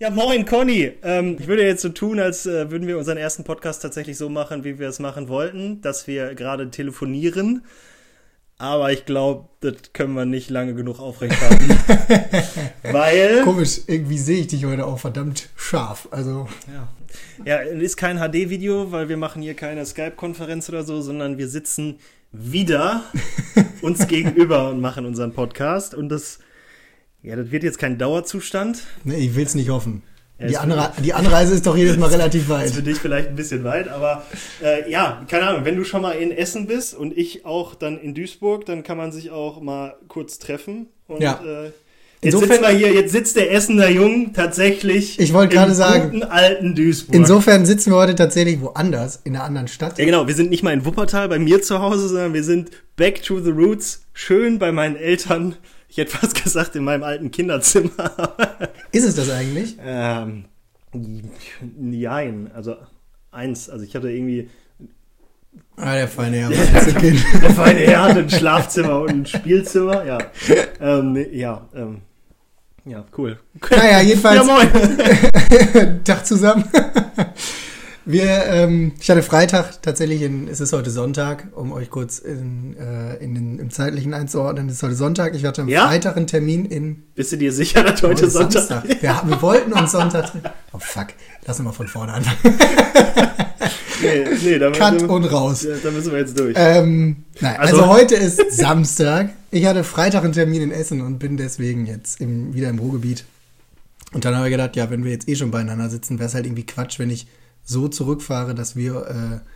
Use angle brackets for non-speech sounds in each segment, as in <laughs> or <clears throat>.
Ja, moin Conny. Ähm, ich würde jetzt so tun, als äh, würden wir unseren ersten Podcast tatsächlich so machen, wie wir es machen wollten, dass wir gerade telefonieren. Aber ich glaube, das können wir nicht lange genug aufrechthalten. <laughs> Weil. Komisch, irgendwie sehe ich dich heute auch verdammt scharf. Also. Ja. Ja, es ist kein HD-Video, weil wir machen hier keine Skype-Konferenz oder so, sondern wir sitzen wieder <laughs> uns gegenüber und machen unseren Podcast. Und das, ja, das wird jetzt kein Dauerzustand. Nee, ich will es nicht hoffen. Ja, die, Anre die, Anreise ist doch jedes Mal <laughs> relativ weit. Ist für dich vielleicht ein bisschen weit, aber äh, ja, keine Ahnung, wenn du schon mal in Essen bist und ich auch dann in Duisburg, dann kann man sich auch mal kurz treffen. Und, ja. Äh, Jetzt insofern, sitzen wir hier, jetzt sitzt der Essener Jung tatsächlich ich wollte gerade sagen, guten alten Duisburg. Insofern sitzen wir heute tatsächlich woanders, in einer anderen Stadt. Ja genau, wir sind nicht mal in Wuppertal bei mir zu Hause, sondern wir sind back to the roots, schön bei meinen Eltern. Ich hätte fast <laughs> gesagt, in meinem alten Kinderzimmer. Ist es das eigentlich? Ähm, nein, also eins, also ich hatte irgendwie Ah, der feine Herr. <laughs> der feine Herr hatte ein Schlafzimmer und ein Spielzimmer, ja. Ähm, ja, ähm, ja, cool. Naja, jedenfalls. Ja, moin. <laughs> Tag zusammen. Wir, ähm, ich hatte Freitag tatsächlich, in, es ist heute Sonntag, um euch kurz in, äh, in den, im zeitlichen einzuordnen, es ist heute Sonntag. Ich hatte am Ja? Freitag einen Termin in. Bist du dir sicher, dass heute ist Sonntag Samstag. Wir, wir wollten uns Sonntag. Oh fuck, lass uns mal von vorne anfangen. <laughs> Nee, nee, da, Cut und raus. ja, da müssen wir jetzt durch. Ähm, nein, also, Also- heute ist Samstag. Ich hatte Freitag einen Termin in Essen und bin deswegen jetzt im, wieder im Ruhrgebiet. Und dann habe ich gedacht, ja, wenn wir jetzt eh schon beieinander sitzen, wäre es halt irgendwie Quatsch, wenn ich so zurückfahre, dass wir äh,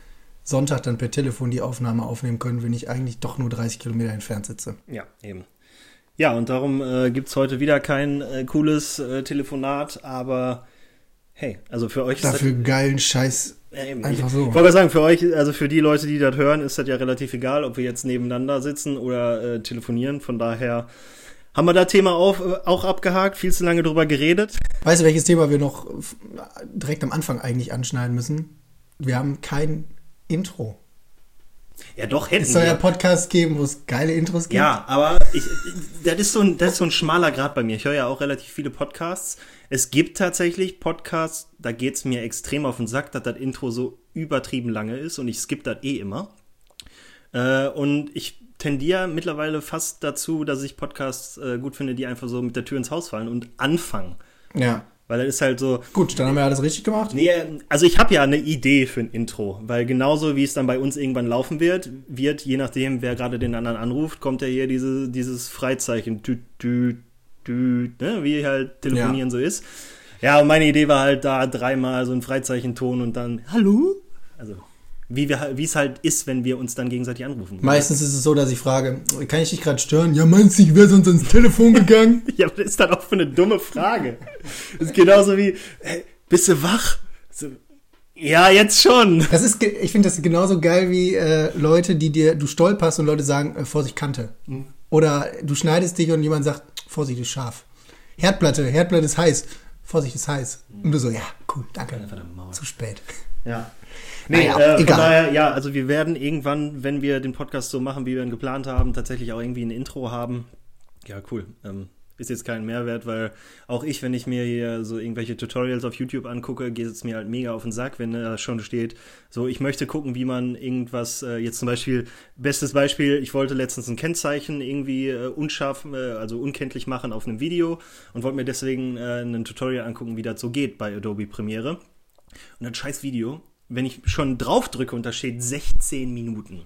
Sonntag dann per Telefon die Aufnahme aufnehmen können, wenn ich eigentlich doch nur 30 Kilometer entfernt sitze. Ja, eben. Ja, und darum äh, gibt's heute wieder kein äh, cooles äh, Telefonat, aber hey, also für euch ist Dafür geilen Scheiß. das ja, eben, einfach ich, so. Ich wollte sagen, für euch, also für die Leute, die das hören, ist das ja relativ egal, ob wir jetzt nebeneinander sitzen oder äh, telefonieren. Von daher haben wir das Thema auf, äh, auch abgehakt, viel zu lange drüber geredet. Weißt du, welches Thema wir noch direkt am Anfang eigentlich anschneiden müssen? Wir haben kein Intro. Ja, doch, hätten Es soll ja wir. Podcasts geben, wo es geile Intros gibt. Ja, aber ich, das, ist so ein, das ist so ein schmaler Grad bei mir. Ich höre ja auch relativ viele Podcasts. Es gibt tatsächlich Podcasts, da geht's mir extrem auf den Sack, dass das Intro so übertrieben lange ist und ich skippe das eh immer. Äh, und ich tendiere mittlerweile fast dazu, dass ich Podcasts äh, gut finde, die einfach so mit der Tür ins Haus fallen und anfangen. ja. Weil das ist halt so, Gut, dann haben wir alles richtig gemacht. Nee, also ich habe ja eine Idee für ein Intro, weil genauso wie es dann bei uns irgendwann laufen wird, wird, je nachdem, wer gerade den anderen anruft, kommt ja hier diese, dieses Freizeichen, tü, tü, tü, ne, wie halt telefonieren so ist. Ja, und meine Idee war halt da dreimal so ein Freizeichenton und dann Hallo? Also, wie es halt ist, wenn wir uns dann gegenseitig anrufen. Meistens ist es so, dass ich frage, kann ich dich gerade stören? Ja, meinst du, ich wäre sonst ans Telefon gegangen? <laughs> Ja, aber das ist dann auch für eine dumme Frage. Das ist genauso wie, hey, bist du wach? So, ja, jetzt schon. Das ist, ich finde das genauso geil wie äh, Leute, die dir, du stolperst und Leute sagen, äh, Vorsicht, Kante. Oder du schneidest dich und jemand sagt, Vorsicht, ist scharf. Herdplatte, Herdplatte ist heiß. Vorsicht, ist heiß. Und du so, ja, cool, danke. Zu spät. Ja. Nee, Naja, äh, von egal. daher, ja, also wir werden irgendwann, wenn wir den Podcast so machen, wie wir ihn geplant haben, tatsächlich auch irgendwie ein Intro haben. Ja, cool. Ähm, ist jetzt kein Mehrwert, weil auch ich, wenn ich mir hier so irgendwelche Tutorials auf YouTube angucke, geht es mir halt mega auf den Sack, wenn da schon steht, so ich möchte gucken, wie man irgendwas, äh, jetzt zum Beispiel, bestes Beispiel, ich wollte letztens ein Kennzeichen irgendwie äh, unscharf, äh, also unkenntlich machen auf einem Video und wollte mir deswegen äh, ein Tutorial angucken, wie das so geht bei Adobe Premiere. Und das scheiß Video, wenn ich schon drauf drücke und da steht 16 Minuten,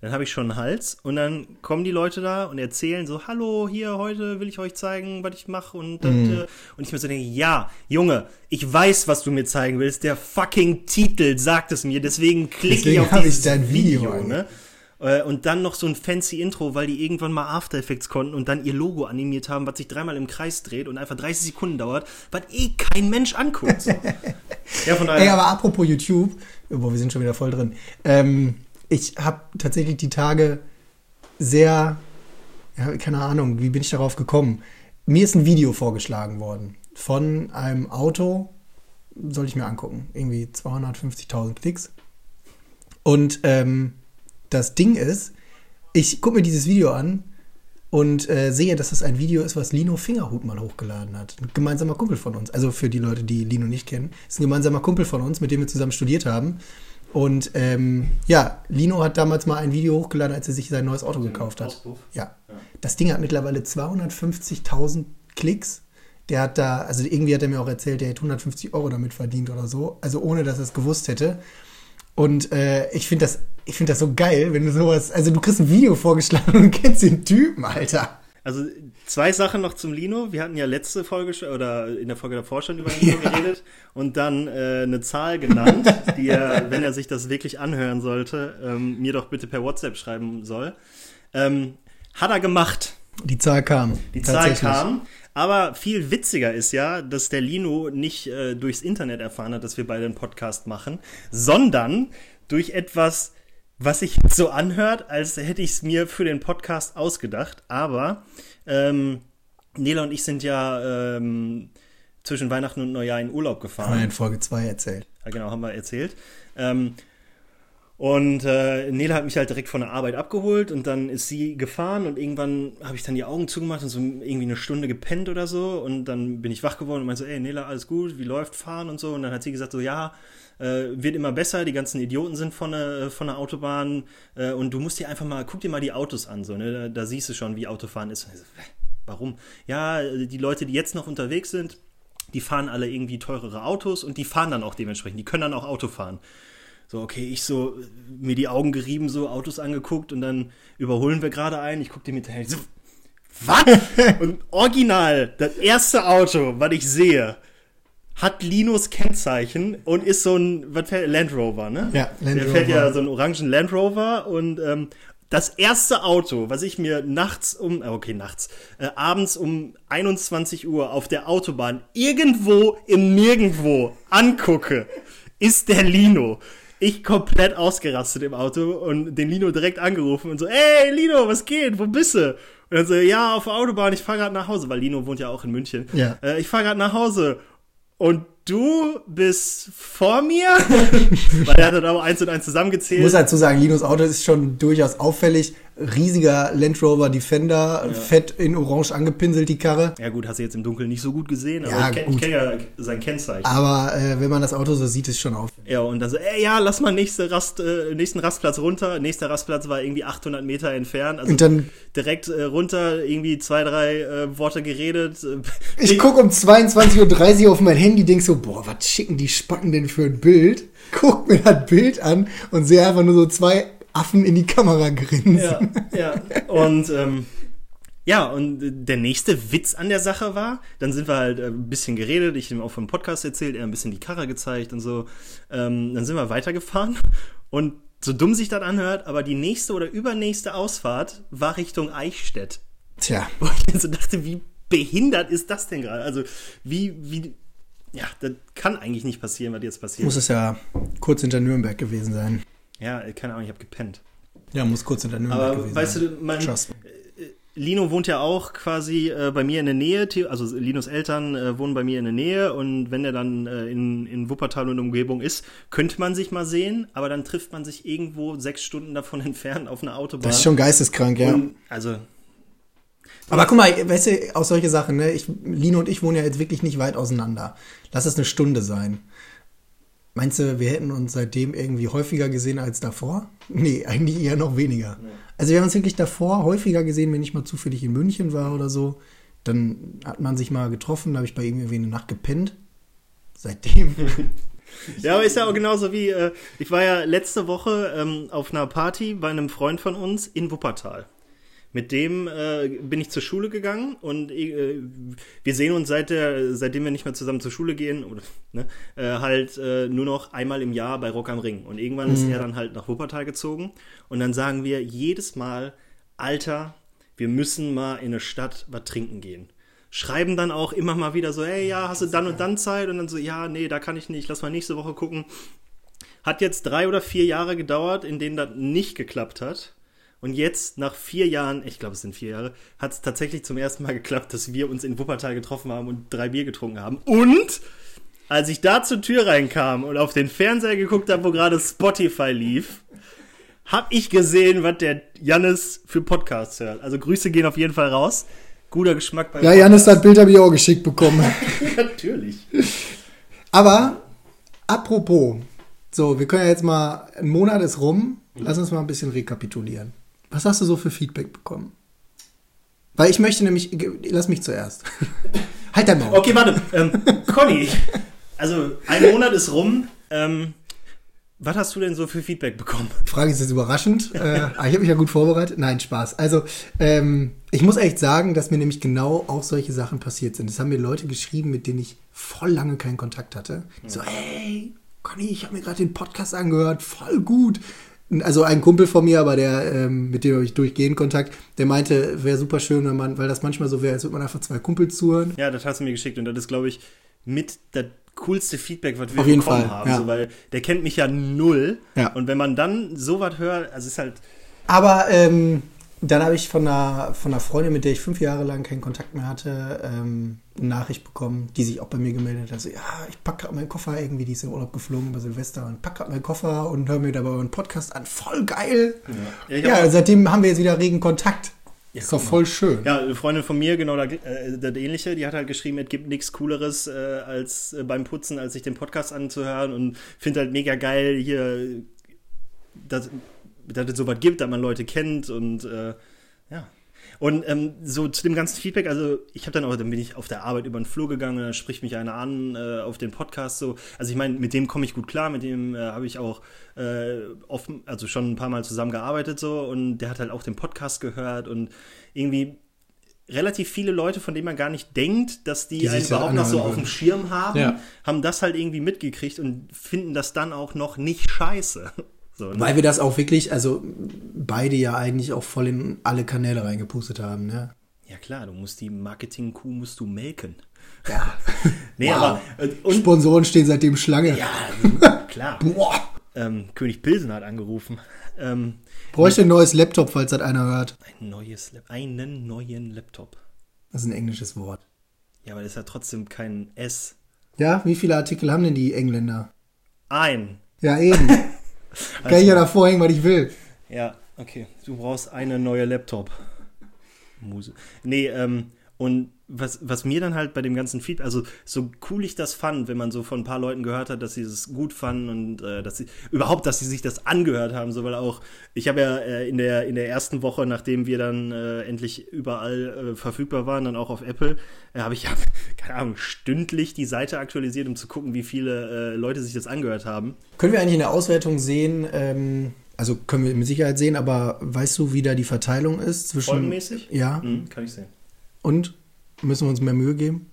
dann habe ich schon einen Hals und dann kommen die Leute da und erzählen so, hallo, hier, heute will ich euch zeigen, was ich mache und das, äh, und ich mir so denke, ja, Junge, ich weiß, was du mir zeigen willst, der fucking Titel sagt es mir, deswegen klicke ich Deswegen auf hab ich dieses dein Video an. ne? Äh, Und dann noch so ein fancy Intro, weil die irgendwann mal After Effects konnten und dann ihr Logo animiert haben, was sich dreimal im Kreis dreht und einfach 30 Sekunden dauert, was eh kein Mensch anguckt. So. <laughs> ja, von daher. Ey, aber apropos YouTube, boah, wir sind schon wieder voll drin. Ähm, ich habe tatsächlich die Tage sehr, ja, keine Ahnung, wie bin ich darauf gekommen? Mir ist ein Video vorgeschlagen worden von einem Auto, soll ich mir angucken, irgendwie 250.000 Klicks. Und ähm, das Ding ist, ich gucke mir dieses Video an und äh, sehe, dass das ein Video ist, was Lino Fingerhut mal hochgeladen hat. Ein gemeinsamer Kumpel von uns. Also für die Leute, die Lino nicht kennen. Ist ein gemeinsamer Kumpel von uns, mit dem wir zusammen studiert haben. Und ähm, ja, Lino hat damals mal ein Video hochgeladen, als er sich sein neues Auto gekauft hat. Auspuff. Ja. Das Ding hat mittlerweile 250.000 Klicks. Der hat da, also irgendwie hat er mir auch erzählt, der hätte 150 Euro damit verdient oder so. Also ohne, dass er es gewusst hätte. Und äh, ich finde das, ich finde das so geil, wenn du sowas, also du kriegst ein Video vorgeschlagen und kennst den Typen, Alter. Also zwei Sachen noch zum Lino. Wir hatten ja letzte Folge oder in der Folge davor schon über Lino <laughs> geredet und dann äh, eine Zahl genannt, die er, <laughs> wenn er sich das wirklich anhören sollte, ähm, mir doch bitte per WhatsApp schreiben soll. Ähm, hat er gemacht. Die Zahl kam. Die Zahl kam. Aber viel witziger ist ja, dass der Lino nicht äh, durchs Internet erfahren hat, dass wir beide einen Podcast machen, sondern durch etwas, was sich so anhört, als hätte ich es mir für den Podcast ausgedacht. Aber ähm, Nela und ich sind ja ähm, zwischen Weihnachten und Neujahr in Urlaub gefahren. Haben wir in Folge 2 erzählt. Ja, genau, haben wir erzählt. Ähm, und äh, Nela hat mich halt direkt von der Arbeit abgeholt und dann ist sie gefahren und irgendwann habe ich dann die Augen zugemacht und so irgendwie eine Stunde gepennt oder so und dann bin ich wach geworden und meinte so, ey Nela, alles gut, wie läuft fahren und so und dann hat sie gesagt so, ja, äh, wird immer besser, die ganzen Idioten sind von der, von der Autobahn äh, und du musst dir einfach mal, guck dir mal die Autos an, so, ne, da, da siehst du schon, wie Autofahren ist. So, "Hä, Warum? Ja, die Leute, die jetzt noch unterwegs sind, die fahren alle irgendwie teurere Autos und die fahren dann auch dementsprechend. Die können dann auch Auto fahren. So, okay, ich so, äh, mir die Augen gerieben, so Autos angeguckt und dann überholen wir gerade einen. Ich guck dem hinterher, ich so, was? <laughs> und original, das erste Auto, was ich sehe, hat Linus Kennzeichen und ist so ein, was fährt, Land Rover, ne? Ja, Land Der fährt Rover. ja so einen orangen Land Rover und ähm, das erste Auto, was ich mir nachts um, äh, okay, nachts, äh, abends um 21 Uhr auf der Autobahn irgendwo im Nirgendwo angucke, ist der Lino. Ich komplett ausgerastet im Auto und den Lino direkt angerufen und so, ey Lino, was geht? Wo bist du? Und dann so, ja, auf der Autobahn, ich fahre gerade nach Hause, weil Lino wohnt ja auch in München. Ja. Äh, ich fahre gerade nach Hause. Und du bist vor mir? <laughs> weil er hat dann auch eins und eins Ich zusammengezählt. muss dazu sagen, Linus Auto ist schon durchaus auffällig. Riesiger Land Rover Defender, fett in orange angepinselt die Karre. Ja gut, hast du jetzt im Dunkeln nicht so gut gesehen, aber Ja, ich kenne kenn ja sein Kennzeichen. Aber äh, wenn man das Auto so sieht, ist schon auffällig. Ja, und dann so, ey, ja, lass mal nächste Rast, äh, nächsten Rastplatz runter. Nächster Rastplatz war irgendwie 800 Meter entfernt. Also Und dann- direkt äh, runter, irgendwie zwei, drei äh, Worte geredet. Äh, Ich guck um 22.30 Uhr auf mein Handy, denk so, boah, was schicken die Spacken denn für ein Bild? Guck mir das Bild an und sehe einfach nur so zwei Affen in die Kamera grinsen. Ja, ja. Und ähm, ja, und der nächste Witz an der Sache war, dann sind wir halt äh, ein bisschen geredet, ich habe ihm auch vom Podcast erzählt, er ein bisschen die Karre gezeigt und so. Ähm, dann sind wir weitergefahren und so dumm sich das anhört, aber die nächste oder übernächste Ausfahrt war Richtung Eichstätt. Tja, Wo ich dann so dachte, wie behindert ist das denn gerade? Also, wie, wie, ja, das kann eigentlich nicht passieren, was jetzt passiert. muss es ja kurz hinter Nürnberg gewesen sein. ja, keine Ahnung, ich habe gepennt. Ja, muss kurz hinter Nürnberg Aber gewesen weißt sein. du, mein, Trust me. Lino wohnt ja auch quasi äh, bei mir in der Nähe, also Linos Eltern äh, wohnen bei mir in der Nähe und wenn er dann äh, in, in Wuppertal und Umgebung ist, könnte man sich mal sehen, aber dann trifft man sich irgendwo sechs Stunden davon <laughs> entfernt auf einer Autobahn. Das ist schon geisteskrank, ja. und, also, Aber guck mal, weißt du, auch solche Sachen, ne? Ich, Lino und ich wohnen ja jetzt wirklich nicht weit auseinander. Lass es eine Stunde sein. Meinst du, wir hätten uns seitdem irgendwie häufiger gesehen als davor? <laughs> Nee, eigentlich eher noch weniger. Also wir haben uns wirklich davor häufiger gesehen, wenn ich mal zufällig in München war oder so. Dann hat man sich mal getroffen, da habe ich bei ihm irgendwie eine Nacht gepennt. Seitdem. <laughs> Ja, aber ist ja auch genauso wie, äh, ich war ja letzte Woche ähm, auf einer Party bei einem Freund von uns in Wuppertal. Mit dem äh, bin ich zur Schule gegangen und äh, wir sehen uns seit der, seitdem wir nicht mehr zusammen zur Schule gehen, oder, ne, äh, halt äh, nur noch einmal im Jahr bei Rock am Ring. Und irgendwann ist er dann halt nach Wuppertal gezogen und dann sagen wir jedes Mal, Alter, wir müssen mal in eine Stadt was trinken gehen. Schreiben dann auch immer mal wieder so, hey, ja, hast du dann und dann Zeit? Und dann so, ja, nee, da kann ich nicht, lass mal nächste Woche gucken. Hat jetzt drei oder vier Jahre gedauert, in denen das nicht geklappt hat. Und jetzt, nach vier Jahren, ich glaube, es sind vier Jahre, hat es tatsächlich zum ersten Mal geklappt, dass wir uns in Wuppertal getroffen haben und drei Bier getrunken haben. Und als ich da zur Tür reinkam und auf den Fernseher geguckt habe, wo gerade Spotify lief, hab ich gesehen, was der Jannis für Podcasts hört. Also Grüße gehen auf jeden Fall raus. Guter Geschmack bei Ja, Jannis, das Bild habe ich auch geschickt bekommen. <laughs> <laughs> Natürlich. Aber apropos, so, wir können ja jetzt mal, ein Monat ist rum, lass uns mal ein bisschen rekapitulieren. Was hast du so für Feedback bekommen? Weil ich möchte nämlich, lass mich zuerst. <laughs> halt dein Maul. Okay, warte. Ähm, Conny, also ein Monat ist rum. Ähm, was hast du denn so für Feedback bekommen? Die Frage ist jetzt überraschend. äh, ich habe mich ja gut vorbereitet. Nein, Spaß. Also, ähm, ich muss echt sagen, dass mir nämlich genau auch solche Sachen passiert sind. Es haben mir Leute geschrieben, mit denen ich voll lange keinen Kontakt hatte. So, hey, Conny, ich habe mir gerade den Podcast angehört, voll gut. Also ein Kumpel von mir, aber der, ähm, mit dem habe ich durchgehend Kontakt, der meinte, wäre super schön, wenn man, weil das manchmal so wäre, als würde man einfach zwei Kumpels zuhören. Ja, das hast du mir geschickt und das ist, glaube ich, mit der coolste Feedback, was wir Auf jeden bekommen Fall, haben. Ja. So, weil der kennt mich ja null. Ja. Und wenn man dann sowas hört, also ist halt. Aber ähm, dann habe ich von einer, von einer Freundin, mit der ich fünf Jahre lang keinen Kontakt mehr hatte, ähm, eine Nachricht bekommen, die sich auch bei mir gemeldet hat. Also, ja, ich packe gerade meinen Koffer irgendwie, die ist in Urlaub geflogen über Silvester und packe gerade meinen Koffer und höre mir dabei einen Podcast an. Voll geil! Ja, ja seitdem haben wir jetzt wieder regen Kontakt. Ja, ist doch voll schön. Ja, eine Freundin von mir, genau das, äh, das ähnliche, die hat halt geschrieben, es gibt nichts Cooleres äh, als äh, beim Putzen, als sich den Podcast anzuhören und finde halt mega geil hier, dass, dass es sowas gibt, dass man Leute kennt und äh, ja. Und ähm, so zu dem ganzen Feedback, also ich habe dann auch, dann bin ich auf der Arbeit über den Flur gegangen dann spricht mich einer an äh, auf den Podcast so. Also ich meine, mit dem komme ich gut klar, mit dem äh, habe ich auch äh, oft, also schon ein paar Mal zusammengearbeitet so und der hat halt auch den Podcast gehört und irgendwie relativ viele Leute, von denen man gar nicht denkt, dass die, die einen überhaupt noch so auf dem Schirm haben, ja. haben das halt irgendwie mitgekriegt und finden das dann auch noch nicht scheiße. So, ne? Weil wir das auch wirklich, also beide ja eigentlich auch voll in alle Kanäle reingepustet haben, ne? Ja klar, du musst die Marketing-Kuh musst du melken. Ja. <laughs> nee, wow. aber äh, und, Sponsoren stehen seitdem Schlange. Ja, <laughs> klar. Boah. Ähm, König Pilsen hat angerufen. Ähm, Bräuchte ein neues Laptop, falls das einer hört. Ein neues einen neuen Laptop. Das ist ein englisches Wort. Ja, aber das ist ja trotzdem kein S. Ja, wie viele Artikel haben denn die Engländer? Ein. Ja, eben. <laughs> Kann also, ich ja davor hängen, was ich will. Ja, okay. Du brauchst eine neue Laptop. Muse. Nee, ähm, und was, was mir dann halt bei dem ganzen Feedback, also so cool ich das fand, wenn man so von ein paar Leuten gehört hat, dass sie es gut fanden und äh, dass sie überhaupt, dass sie sich das angehört haben, so weil auch ich habe ja äh, in der in der ersten Woche, nachdem wir dann äh, endlich überall äh, verfügbar waren, dann auch auf Apple, äh, habe ich ja <laughs> keine Ahnung stündlich die Seite aktualisiert, um zu gucken, wie viele äh, Leute sich das angehört haben. Können wir eigentlich in der Auswertung sehen? Ähm also können wir mit Sicherheit sehen, aber weißt du, wie da die Verteilung ist zwischen. Folgenmäßig? Ja. Mhm, kann ich sehen. Und müssen wir uns mehr Mühe geben?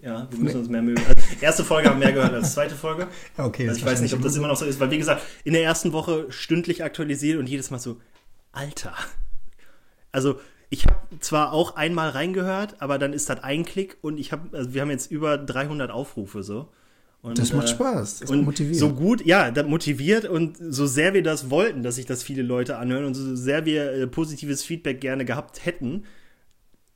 Ja, wir müssen uns mehr Mühe. Also, erste Folge haben mehr gehört als zweite Folge. <laughs> Okay. Also ich weiß nicht, ob das immer noch so ist, weil wie gesagt, in der ersten Woche stündlich aktualisiert und jedes Mal so, Alter. Also ich habe zwar auch einmal reingehört, aber dann ist das ein Klick und ich habe, also wir haben jetzt über 300 Aufrufe so. Und, das macht äh, Spaß, das und motiviert. So gut, ja, das motiviert und so sehr wir das wollten, dass sich das viele Leute anhören und so sehr wir äh, positives Feedback gerne gehabt hätten,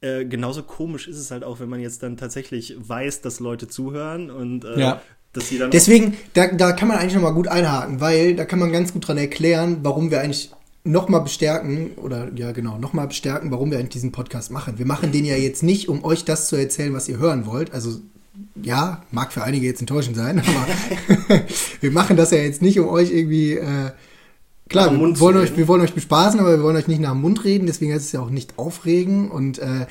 äh, genauso komisch ist es halt auch, wenn man jetzt dann tatsächlich weiß, dass Leute zuhören und äh, ja. dass sie dann. Deswegen, da, da kann man eigentlich nochmal gut einhaken, weil da kann man ganz gut dran erklären, warum wir eigentlich nochmal bestärken, oder ja genau, nochmal bestärken, warum wir eigentlich diesen Podcast machen. Wir machen den ja jetzt nicht, um euch das zu erzählen, was ihr hören wollt. Also ja, mag für einige jetzt enttäuschend sein, <laughs> aber <laughs> wir machen das ja jetzt nicht, um euch irgendwie äh, Klar, wir wollen, euch, wir wollen euch bespaßen, aber wir wollen euch nicht nach dem Mund reden, deswegen heißt es ja auch nicht aufregen. Und äh,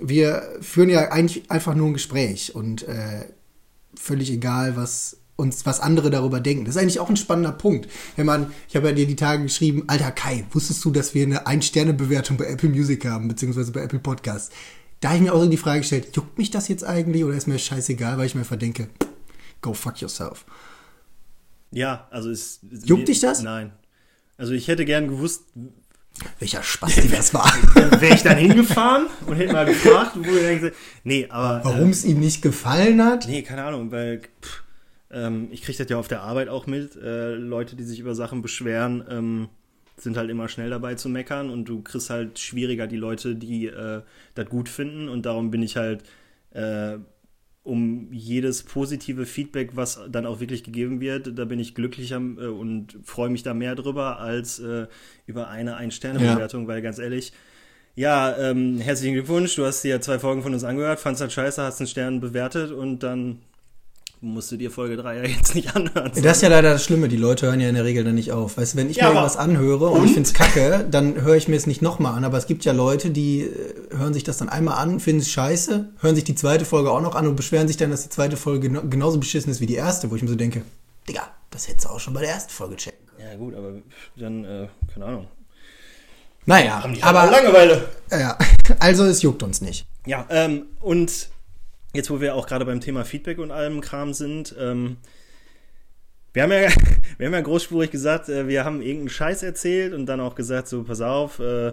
wir führen ja eigentlich einfach nur ein Gespräch und äh, völlig egal, was uns, was andere darüber denken. Das ist eigentlich auch ein spannender Punkt. Wenn man, ich habe ja dir die Tage geschrieben, alter Kai, wusstest du, dass wir eine Ein-Sterne-Bewertung bei Apple Music haben, beziehungsweise bei Apple Podcasts? Da habe ich mir auch so die Frage gestellt, juckt mich das jetzt eigentlich oder ist mir scheißegal, weil ich mir verdenke, go fuck yourself. Ja, also ist. Juckt dich das? Nein. Also ich hätte gern gewusst, welcher Spasti das war. <laughs> Wäre ich dann hingefahren und hätte mal gefragt, wo er gesagt nee, aber. Warum es äh, ihm nicht gefallen hat? Nee, keine Ahnung, weil pff, ähm, ich kriege das ja auf der Arbeit auch mit. Äh, Leute, die sich über Sachen beschweren, ähm, sind halt immer schnell dabei zu meckern und du kriegst halt schwieriger die Leute, die äh, das gut finden und darum bin ich halt äh, um jedes positive Feedback, was dann auch wirklich gegeben wird, da bin ich glücklicher äh, und freue mich da mehr drüber als äh, über eine Ein-Sterne-Bewertung, ja. weil ganz ehrlich, ja, ähm, herzlichen Glückwunsch, du hast dir zwei Folgen von uns angehört, fandst das scheiße, hast einen Stern bewertet und dann musst du dir Folge 3 ja jetzt nicht anhören. Das ist ja leider das Schlimme, die Leute hören ja in der Regel dann nicht auf. Weißt du, wenn ich ja, mir irgendwas anhöre und, und ich finde es kacke, dann höre ich mir es nicht nochmal an. Aber es gibt ja Leute, die äh, hören sich das dann einmal an, finden es scheiße, hören sich die zweite Folge auch noch an und beschweren sich dann, dass die zweite Folge genauso beschissen ist wie die erste, wo ich mir so denke, Digga, das hättest du auch schon bei der ersten Folge checken können. Ja gut, aber dann, äh, keine Ahnung. Naja, aber Langeweile. Ja, <laughs> also es juckt uns nicht. Ja, ähm, und jetzt wo wir auch gerade beim Thema Feedback und allem Kram sind, ähm, wir haben, ja, <laughs> wir haben ja großspurig gesagt, äh, wir haben irgendeinen Scheiß erzählt und dann auch gesagt, so, pass auf, äh,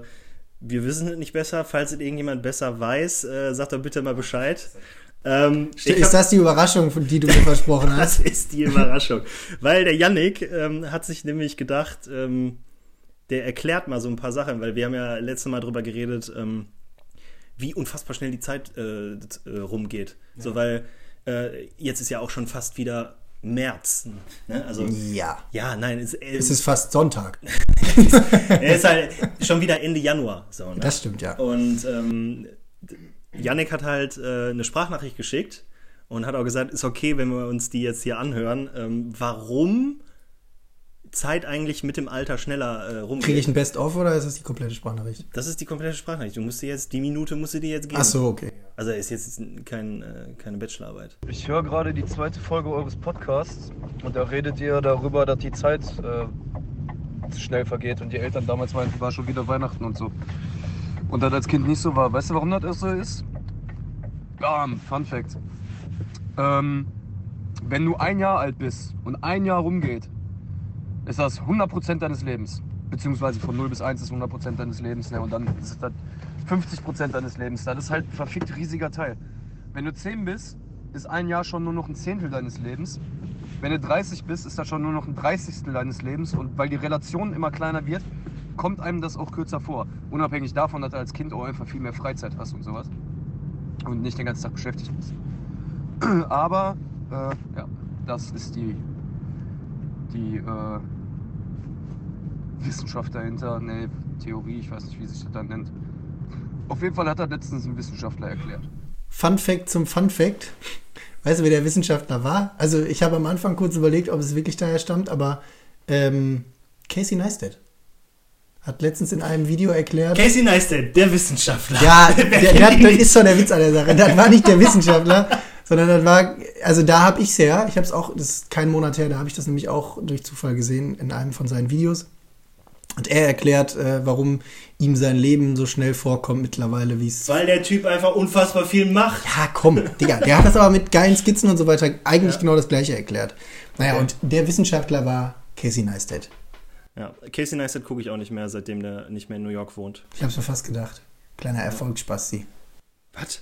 wir wissen es nicht besser. Falls es irgendjemand besser weiß, äh, sagt doch bitte mal Bescheid. Ähm, ist das die Überraschung, die du mir versprochen <laughs> hast? Das ist die Überraschung. weil der Yannick ähm, hat sich nämlich gedacht, ähm, der erklärt mal so ein paar Sachen, weil wir haben ja letztes Mal drüber geredet, ähm, wie unfassbar schnell die Zeit äh, äh, rumgeht. Ja. So, weil äh, jetzt ist ja auch schon fast wieder März. Ne? Also, ja. Ja, nein. Es, äh, es ist fast Sonntag. es <laughs> ist halt schon wieder Ende Januar. So, ne? Das stimmt, ja. Und ähm, Yannick hat halt äh, eine Sprachnachricht geschickt und hat auch gesagt, ist okay, wenn wir uns die jetzt hier anhören. Ähm, warum Zeit eigentlich mit dem Alter schneller äh, rumgeht. Kriege ich ein Best-of oder ist das die komplette Sprachnachricht? Das ist die komplette Sprachnachricht. Du musst dir jetzt, die Minute musst du dir jetzt geben. Ach so, okay. Also ist jetzt kein, äh, keine Bachelorarbeit. Ich höre gerade die zweite Folge eures Podcasts und da redet ihr darüber, dass die Zeit äh, schnell vergeht und die Eltern damals meinten, war schon wieder Weihnachten und so. Und das als Kind nicht so war. Weißt du, warum das so ist? Bam, Fun Fact. Ähm, wenn du ein Jahr alt bist und ein Jahr rumgeht, ist das 100% deines Lebens. Beziehungsweise von 0 bis 1 ist 100% deines Lebens. Ne? Und dann ist das 50% deines Lebens. Das ist halt ein verfickt riesiger Teil. Wenn du 10 bist, ist ein Jahr schon nur noch ein Zehntel deines Lebens. Wenn du 30 bist, ist das schon nur noch ein Dreißigstel deines Lebens. Und weil die Relation immer kleiner wird, kommt einem das auch kürzer vor. Unabhängig davon, dass du als Kind auch einfach viel mehr Freizeit hast und sowas. Und nicht den ganzen Tag beschäftigt bist. <clears throat> Aber, äh, ja, das ist die die äh, Wissenschaft dahinter, ne, Theorie, ich weiß nicht, wie sich das dann nennt. Auf jeden Fall hat er letztens ein Wissenschaftler erklärt. Fun Fact zum Fun Fact. Weißt du, wer der Wissenschaftler war? Also ich habe am Anfang kurz überlegt, ob es wirklich daher stammt, aber ähm, Casey Neistat hat letztens in einem Video erklärt. Casey Neistat, der Wissenschaftler. Ja, <laughs> der, der, das ist schon der Witz an der Sache. Das war nicht der Wissenschaftler, <laughs> sondern das war, also da habe ich es her, ich habe es auch, das ist kein Monat her, da habe ich das nämlich auch durch Zufall gesehen in einem von seinen Videos. Und er erklärt, äh, warum ihm sein Leben so schnell vorkommt mittlerweile, wie es. Weil der Typ einfach unfassbar viel macht. Ja, komm, Digga. Der hat das aber mit geilen Skizzen und so weiter eigentlich ja. genau das gleiche erklärt. Naja, okay. und der Wissenschaftler war Casey Neistat. Ja, Casey Neistat gucke ich auch nicht mehr, seitdem der nicht mehr in New York wohnt. Ich hab's mir fast gedacht. Kleiner Erfolgsspasti. Was?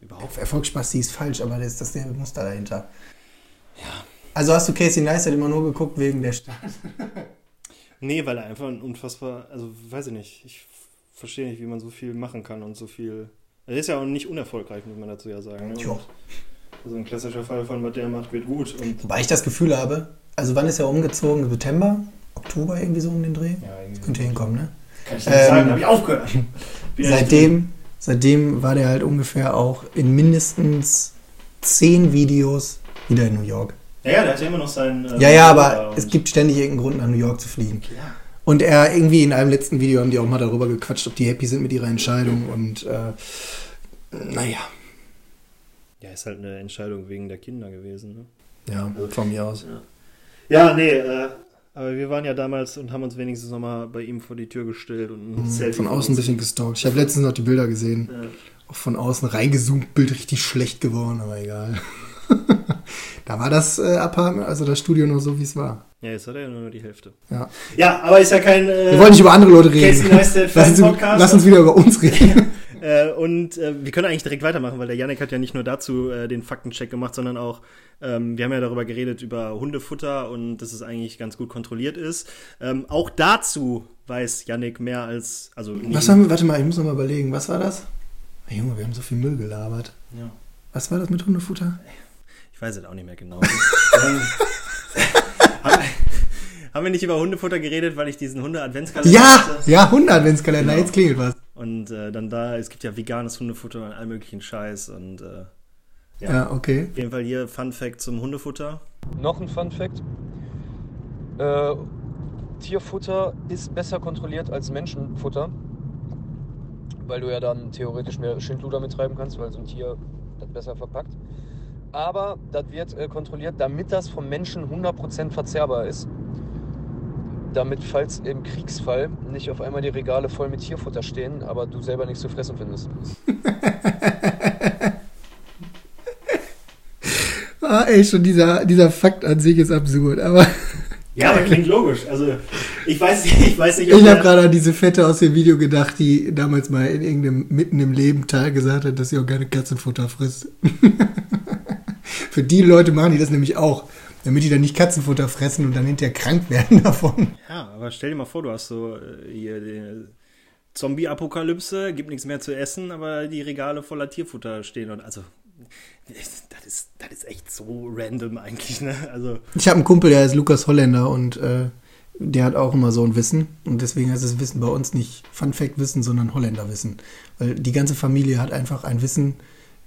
Überhaupt? Erfolgsspasti ist falsch, aber das ist das der Muster dahinter. Ja. Also hast du Casey Neistat immer nur geguckt wegen der Stadt? <laughs> nee, weil er einfach ein unfassbar, also weiß ich nicht, ich verstehe nicht, wie man so viel machen kann und so viel. Er ist ja auch nicht unerfolgreich, muss man dazu ja sagen. Ne? Ja. Also ein klassischer Fall von, was der macht, wird gut. Und Wobei ich das Gefühl habe, also wann ist er umgezogen? September? Oktober irgendwie so um den Dreh? Ja, irgendwie. Könnte hinkommen, ne? Kann ich nicht ähm, sagen, habe ich aufgehört. <laughs> seitdem, seitdem war der halt ungefähr auch in mindestens zehn Videos wieder in New York. Ja, ja der hat ja immer noch seinen. Äh, ja, ja, aber es gibt ständig irgendeinen Grund, nach New York zu fliegen. Klar. Und er irgendwie in einem letzten Video haben die auch mal darüber gequatscht, ob die happy sind mit ihrer Entscheidung und äh, naja. Ja, ist halt eine Entscheidung wegen der Kinder gewesen, ne? Ja, von mir aus. Ja, ja nee, äh, aber wir waren ja damals und haben uns wenigstens nochmal bei ihm vor die Tür gestellt und ein mhm, Von außen ein bisschen gestalkt. Ich habe letztens noch die Bilder gesehen. Ja. Auch von außen reingezoomt, Bild richtig schlecht geworden, aber egal. <laughs> da war das äh, Apartment, also das Studio noch so, wie es war. Ja, jetzt hat er ja nur die Hälfte. Ja, ja aber ist ja kein. Äh, wir wollen nicht über andere Leute reden. <laughs> lass, uns, lass uns wieder über uns reden. <laughs> Äh, und äh, wir können eigentlich direkt weitermachen, weil der Janik hat ja nicht nur dazu äh, den Faktencheck gemacht, sondern auch, ähm, wir haben ja darüber geredet, über Hundefutter und dass es eigentlich ganz gut kontrolliert ist. Ähm, auch dazu weiß Janik mehr als. Also was haben wir, warte mal, ich muss noch mal überlegen, was war das? Hey, Junge, wir haben so viel Müll gelabert. Ja. Was war das mit Hundefutter? <laughs> Ich weiß es auch nicht mehr genau. ähm, <laughs> haben, haben wir nicht über Hundefutter geredet, weil ich diesen Hunde-Adventskalender Ja, hatte? ja, Hunde-Adventskalender, Genau. jetzt klingelt was. Und äh, dann da, es gibt ja veganes Hundefutter und all möglichen Scheiß. Und äh, Ja. Ja, okay. auf jeden Fall hier Fun Fact zum Hundefutter. Noch ein Fun Fact. Äh, Tierfutter ist besser kontrolliert als Menschenfutter, weil du ja dann theoretisch mehr Schindluder mittreiben kannst, weil so ein Tier das besser verpackt. Aber das wird äh, kontrolliert, damit das vom Menschen 100% verzehrbar ist. Damit, falls im Kriegsfall nicht auf einmal die Regale voll mit Tierfutter stehen, aber du selber nichts zu fressen findest. <laughs> Ah, ey, schon dieser, dieser Fakt an sich ist absurd, aber <laughs> Ja, aber klingt logisch. Also ich weiß, ich weiß nicht, ich der- habe gerade an diese Fette aus dem Video gedacht, die damals mal in irgendeinem mitten im Leben Teil gesagt hat, dass sie auch gerne Katzenfutter frisst. <laughs> Für die Leute machen die das nämlich auch, damit die dann nicht Katzenfutter fressen und dann hinterher krank werden <laughs> davon. Ja, aber stell dir mal vor, du hast so äh, hier die Zombie-Apokalypse, gibt nichts mehr zu essen, aber die Regale voller Tierfutter stehen und also <laughs> das ist, das ist echt so random eigentlich, ne? Also Ich habe einen Kumpel, der ist Lukas Holländer und äh, der hat auch immer so ein Wissen. Und deswegen heißt das Wissen bei uns nicht Fun Fact Wissen, sondern Holländer Wissen. Weil die ganze Familie hat einfach ein Wissen,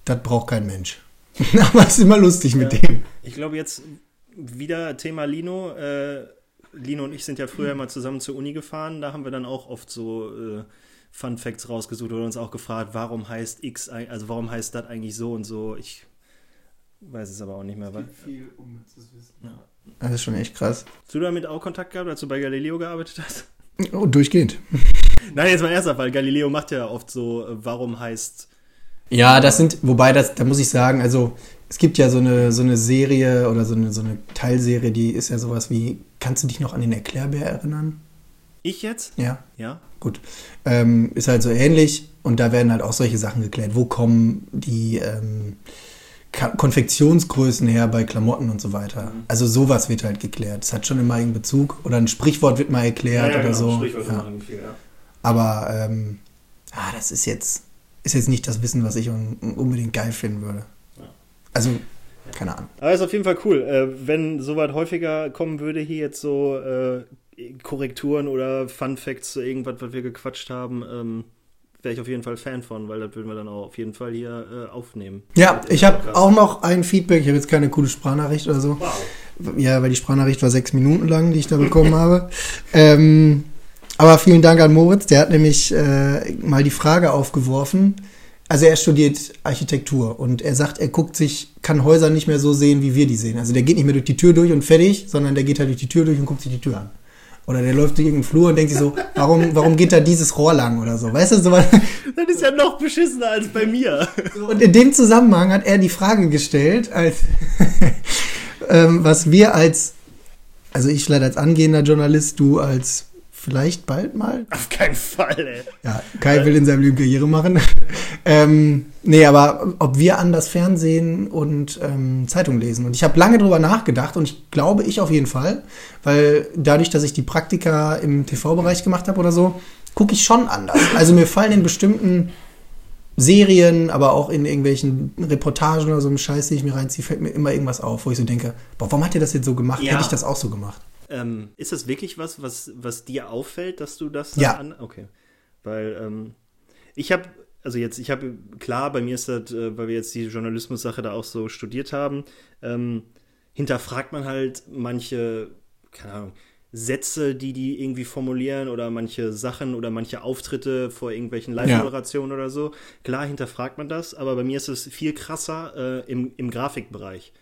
das braucht kein Mensch. Aber es ist immer lustig mit Ja. dem. ich glaube jetzt wieder Thema Lino. Äh, Lino und ich sind ja früher mal zusammen zur Uni gefahren, da haben wir dann auch oft so äh, Fun Facts rausgesucht oder uns auch gefragt, warum heißt X, also warum heißt das eigentlich so und so. Ich weiß es aber auch nicht mehr. Weil, Viel unnützes Wissen. Ja. Das ist schon echt krass. Hast du damit auch Kontakt gehabt, als du bei Galileo gearbeitet hast? Oh, durchgehend. <laughs> Nein, jetzt mal ernsthaft, weil Galileo macht ja oft so, äh, warum heißt. Ja, das sind, wobei das, da muss ich sagen, also es gibt ja so eine, so eine Serie oder so eine, so eine Teilserie, die ist ja sowas wie, kannst du dich noch an den Erklärbär erinnern? Ich jetzt? Ja. Ja. Gut. Ähm, ist halt so ähnlich und da werden halt auch solche Sachen geklärt. Wo kommen die ähm, Konfektionsgrößen her bei Klamotten und so weiter? Mhm. Also sowas wird halt geklärt. Es hat schon immer einen Bezug oder ein Sprichwort wird mal erklärt oder so. Sprichwörter Ja. viel, ja. Aber ähm, ah, das ist jetzt, ist jetzt nicht das Wissen, was ich un unbedingt geil finden würde. Ja. Also, keine Ahnung. Aber ist auf jeden Fall cool. Äh, wenn sowas häufiger kommen würde, hier jetzt so äh, Korrekturen oder Fun Facts zu irgendwas, was wir gequatscht haben, ähm, wäre ich auf jeden Fall Fan von, weil das würden wir dann auch auf jeden Fall hier äh, aufnehmen. Ja, ich habe auch noch ein Feedback. Ich habe jetzt keine coole Sprachnachricht oder so. Wow. Ja, weil die Sprachnachricht war sechs Minuten lang, die ich da bekommen <laughs> habe. Ähm, aber vielen Dank an Moritz, der hat nämlich äh, mal die Frage aufgeworfen. Also er studiert Architektur und er sagt, er guckt sich, kann Häuser nicht mehr so sehen, wie wir die sehen. Also der geht nicht mehr durch die Tür durch und fertig, sondern der geht halt durch die Tür durch und guckt sich die Tür an. Oder der läuft durch irgendeinen Flur und denkt sich so, warum, warum geht da dieses Rohr lang oder so. Weißt du, so was. Das ist ja noch beschissener als bei mir. Und in dem Zusammenhang hat er die Frage gestellt, als <laughs> ähm, was wir als, also ich vielleicht als angehender Journalist, du als vielleicht bald mal. Auf keinen Fall, ey. Ja, Kai will in seinem Leben Karriere machen. <laughs> ähm, nee, aber ob wir anders Fernsehen und ähm, Zeitung lesen. Und ich habe lange drüber nachgedacht und ich glaube, ich auf jeden Fall, weil dadurch, dass ich die Praktika im TV-Bereich gemacht habe oder so, gucke ich schon anders. Also mir fallen in bestimmten Serien, aber auch in irgendwelchen Reportagen oder so einem Scheiß, den ich mir reinziehe, fällt mir immer irgendwas auf, wo ich so denke, boah, warum hat ihr das jetzt so gemacht? Ja. Hätte ich das auch so gemacht? Ähm, ist das wirklich was, was, was dir auffällt, dass du das Ja. an. Okay. Weil ähm, ich habe, also jetzt, ich habe, klar, bei mir ist das, äh, weil wir jetzt die Journalismus-Sache da auch so studiert haben, ähm, hinterfragt man halt manche, keine Ahnung, Sätze, die die irgendwie formulieren oder manche Sachen oder manche Auftritte vor irgendwelchen Live-Moderationen oder so. Klar hinterfragt man das, aber bei mir ist es viel krasser äh, im, im Grafikbereich.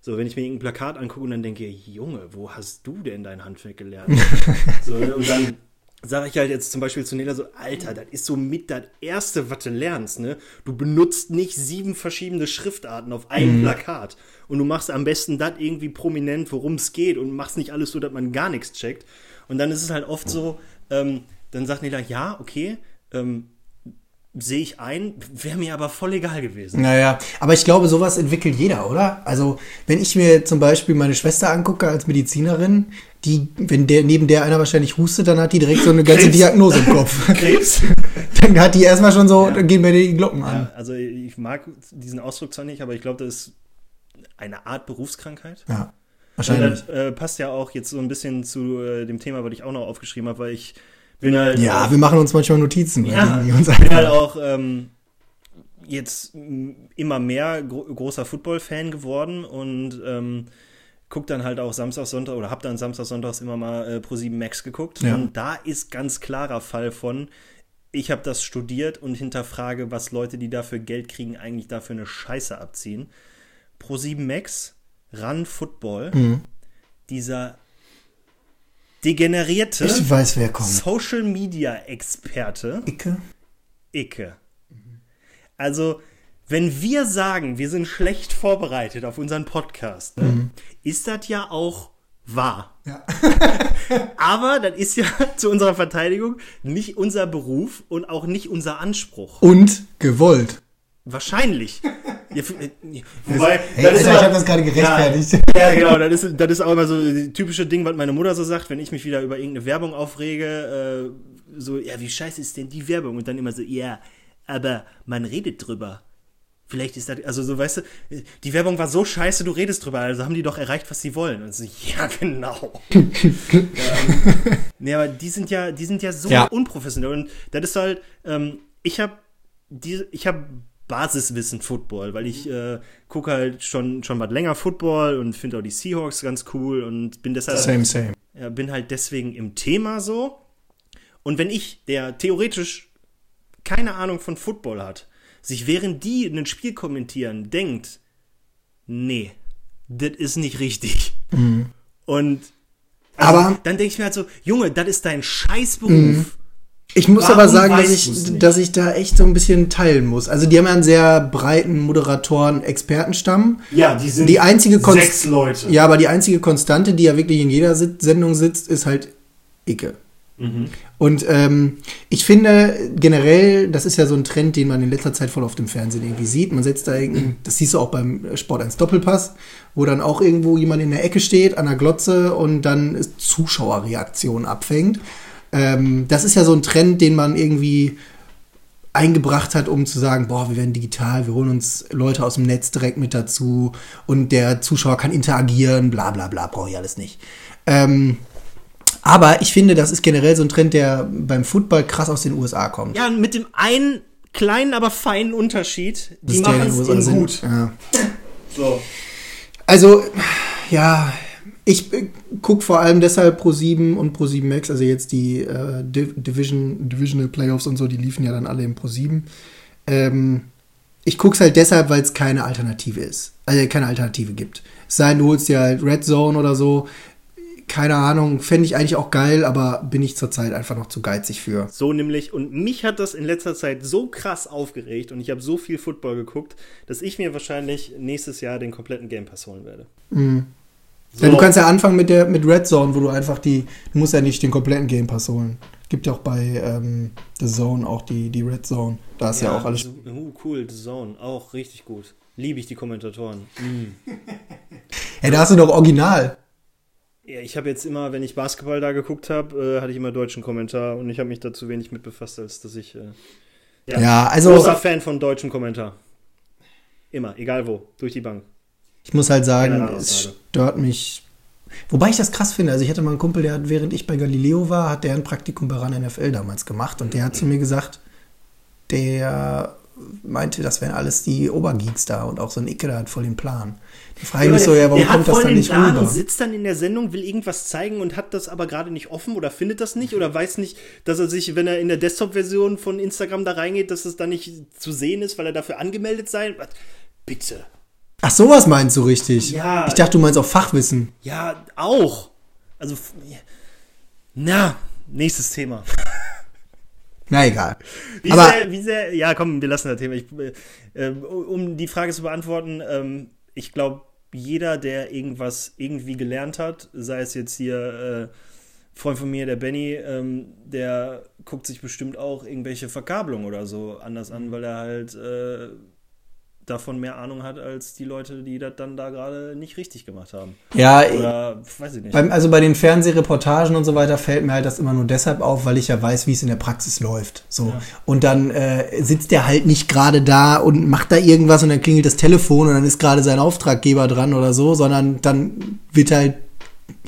So, wenn ich mir irgendein Plakat angucke und dann denke, Junge, wo hast du denn dein Handwerk gelernt? <laughs> so, ne, und dann sage ich halt jetzt zum Beispiel zu Nela so, Alter, das ist so mit das Erste, was du lernst, ne? Du benutzt nicht sieben verschiedene Schriftarten auf einem Plakat und du machst am besten das irgendwie prominent, worum es geht und machst nicht alles so, dass man gar nichts checkt. Und dann ist es halt oft so, ähm, dann sagt Nela, ja, okay, ähm, sehe ich ein, wäre mir aber voll egal gewesen. Naja, aber ich glaube, sowas entwickelt jeder, oder? Also, wenn ich mir zum Beispiel meine Schwester angucke als Medizinerin, die, wenn der neben der einer wahrscheinlich hustet, dann hat die direkt so eine ganze Krebs. Diagnose im Kopf. <laughs> Krebs? dann hat die erstmal schon so, dann gehen mir die Glocken an. Ja, also ich mag diesen Ausdruck zwar nicht, aber ich glaube, das ist eine Art Berufskrankheit. Ja, wahrscheinlich. Das äh, passt ja auch jetzt so ein bisschen zu äh, dem Thema, was ich auch noch aufgeschrieben habe, weil ich bin halt. Ja, wir machen uns manchmal Notizen. Ja, die uns ich bin halt auch ähm, jetzt immer mehr gro großer Football-Fan geworden und ähm, guck dann halt auch Samstag, Sonntag oder hab dann Samstag, Sonntags immer mal äh, Pro7 Max geguckt. Ja. Und da ist ganz klarer Fall von, ich habe das studiert und hinterfrage, was Leute, die dafür Geld kriegen, eigentlich dafür eine Scheiße abziehen. Pro7 Max, Run Football, Mhm. dieser degenerierte ich weiß, wer kommt. Social Media Experte Icke? Icke. Also, wenn wir sagen, wir sind schlecht vorbereitet auf unseren Podcast, ne, Mhm. ist das ja auch wahr. Ja. <laughs> Aber das ist ja zu unserer Verteidigung nicht unser Beruf und auch nicht unser Anspruch. Und gewollt. Wahrscheinlich. <laughs> Ja, äh, wobei, Hey, das ist Alter, ich habe das gerade gerechtfertigt. ja, genau, das ist, das ist auch immer so das typische Ding, was meine Mutter so sagt, wenn ich mich wieder über irgendeine Werbung aufrege, äh, so, ja, wie scheiße ist denn die Werbung? Und dann immer so, ja, aber man redet drüber. Vielleicht ist das, also so, weißt du, die Werbung war so scheiße, du redest drüber, also haben die doch erreicht, was sie wollen. Und so, ja, genau. ja, <laughs> ähm, nee, aber die sind ja, die sind ja so Ja. unprofessionell. Und das ist halt, ähm, ich habe die, ich habe Basiswissen Football, weil ich äh, gucke halt schon, schon was länger Football und finde auch die Seahawks ganz cool und bin deshalb Same, same. ja, bin halt deswegen im Thema so. Und wenn ich, der theoretisch keine Ahnung von Football hat, sich während die ein Spiel kommentieren, denkt, nee, das ist nicht richtig. Und also, Mhm. Aber- dann denke ich mir halt so, Junge, das ist dein Scheißberuf. Ich muss Warum aber sagen, dass ich, dass ich da echt so ein bisschen teilen muss. Also die haben ja einen sehr breiten Moderatoren-Expertenstamm. Ja, die sind Die einzige Konst- sechs Leute. Ja, aber die einzige Konstante, die ja wirklich in jeder Sit Sendung sitzt, ist halt Icke. Mhm. Und ähm, ich finde generell, das ist ja so ein Trend, den man in letzter Zeit voll auf dem Fernsehen irgendwie sieht. Man setzt da irgendein, das siehst du auch beim Sport 1 Doppelpass, wo dann auch irgendwo jemand in der Ecke steht, an der Glotze und dann Zuschauerreaktion abfängt. Ähm, das ist ja so ein Trend, den man irgendwie eingebracht hat, um zu sagen, boah, wir werden digital, wir holen uns Leute aus dem Netz direkt mit dazu und der Zuschauer kann interagieren, bla bla bla, brauche ich alles nicht. Ähm, aber ich finde, das ist generell so ein Trend, der beim Football krass aus den USA kommt. Ja, mit dem einen kleinen, aber feinen Unterschied, die machen es gut. Ja. So. Also, ja, ich äh, gucke vor allem deshalb Pro 7 und Pro 7 Max, also jetzt die äh, Div Division, Divisional Playoffs und so, die liefen ja dann alle im Pro 7. Ähm, ich gucke es halt deshalb, weil es keine Alternative ist. Also keine Alternative gibt. Es sei denn, du holst dir halt Red Zone oder so. Keine Ahnung, fände ich eigentlich auch geil, aber bin ich zurzeit einfach noch zu geizig für. So nämlich, und mich hat das in letzter Zeit so krass aufgeregt und ich habe so viel Football geguckt, dass ich mir wahrscheinlich nächstes Jahr den kompletten Game Pass holen werde. So. Ja, du kannst ja anfangen mit der mit Red Zone, wo du einfach die, du musst ja nicht den kompletten Game Pass holen. Gibt ja auch bei ähm, The Zone auch die, die Red Zone. Da ist ja, auch alles. Uh, cool, The Zone, auch richtig gut. Liebe ich die Kommentatoren. <laughs> Ja, da hast du doch Original. Ja, ich habe jetzt immer, wenn ich Basketball da geguckt habe, äh, hatte ich immer deutschen Kommentar und ich habe mich da zu wenig mit befasst, als dass ich. Äh, Ja, also großer Fan von deutschem Kommentar. Immer, egal wo, durch die Bank. Ich muss halt sagen, es stört mich. Wobei ich das krass finde. Also ich hatte mal einen Kumpel, der hat, während ich bei Galileo war, hat der ein Praktikum bei RAN NFL damals gemacht und der hat zu mir gesagt, der meinte, das wären alles die Obergeeks da und auch so ein Icke, der hat voll den Plan. Da frage mich so, ja, warum kommt das dann nicht Plan rüber? und sitzt dann in der Sendung, will irgendwas zeigen und hat das aber gerade nicht offen oder findet das nicht oder weiß nicht, dass er sich, wenn er in der Desktop-Version von Instagram da reingeht, dass es dann nicht zu sehen ist, weil er dafür angemeldet sei. Bitte. Ach, sowas meinst du richtig? Ja. Ich dachte, du meinst auch Fachwissen. Ja, auch. Also, na, nächstes Thema. <laughs> Na egal. Wie Aber sehr, wie sehr, ja, komm, wir lassen das Thema. Ich, äh, um die Frage zu beantworten, ähm, ich glaube, jeder, der irgendwas irgendwie gelernt hat, sei es jetzt hier äh, Freund von mir, der Benny, ähm, der guckt sich bestimmt auch irgendwelche Verkabelungen oder so anders an, weil er halt äh, davon mehr Ahnung hat als die Leute, die das dann da gerade nicht richtig gemacht haben. Ja, Oder weiß ich nicht. beim, also bei den Fernsehreportagen und so weiter fällt mir halt das immer nur deshalb auf, weil ich ja weiß, wie es in der Praxis läuft. So. Und dann äh, sitzt der halt nicht gerade da und macht da irgendwas und dann klingelt das Telefon und dann ist gerade sein Auftraggeber dran oder so, sondern dann wird halt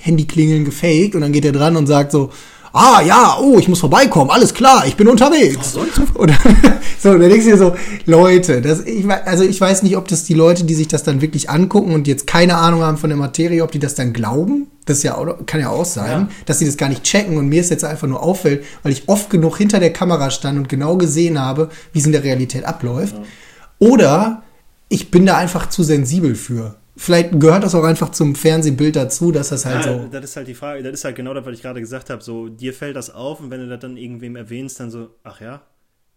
Handyklingeln gefaked und dann geht er dran und sagt so, ah ja, oh, ich muss vorbeikommen, alles klar, ich bin unterwegs. Oder <laughs> so, dann denkst du dir so, Leute, das, ich, also ich weiß nicht, ob das die Leute, die sich das dann wirklich angucken und jetzt keine Ahnung haben von der Materie, ob die das dann glauben. Das ja auch, kann ja auch sein, Ja. dass sie das gar nicht checken und mir es jetzt einfach nur auffällt, weil ich oft genug hinter der Kamera stand und genau gesehen habe, wie es in der Realität abläuft. Oder ich bin da einfach zu sensibel für. Vielleicht gehört das auch einfach zum Fernsehbild dazu, dass das halt ja, so. das ist halt die Frage, das ist halt genau das, was ich gerade gesagt habe. So, dir fällt das auf und wenn du das dann irgendwem erwähnst, dann so, ach ja?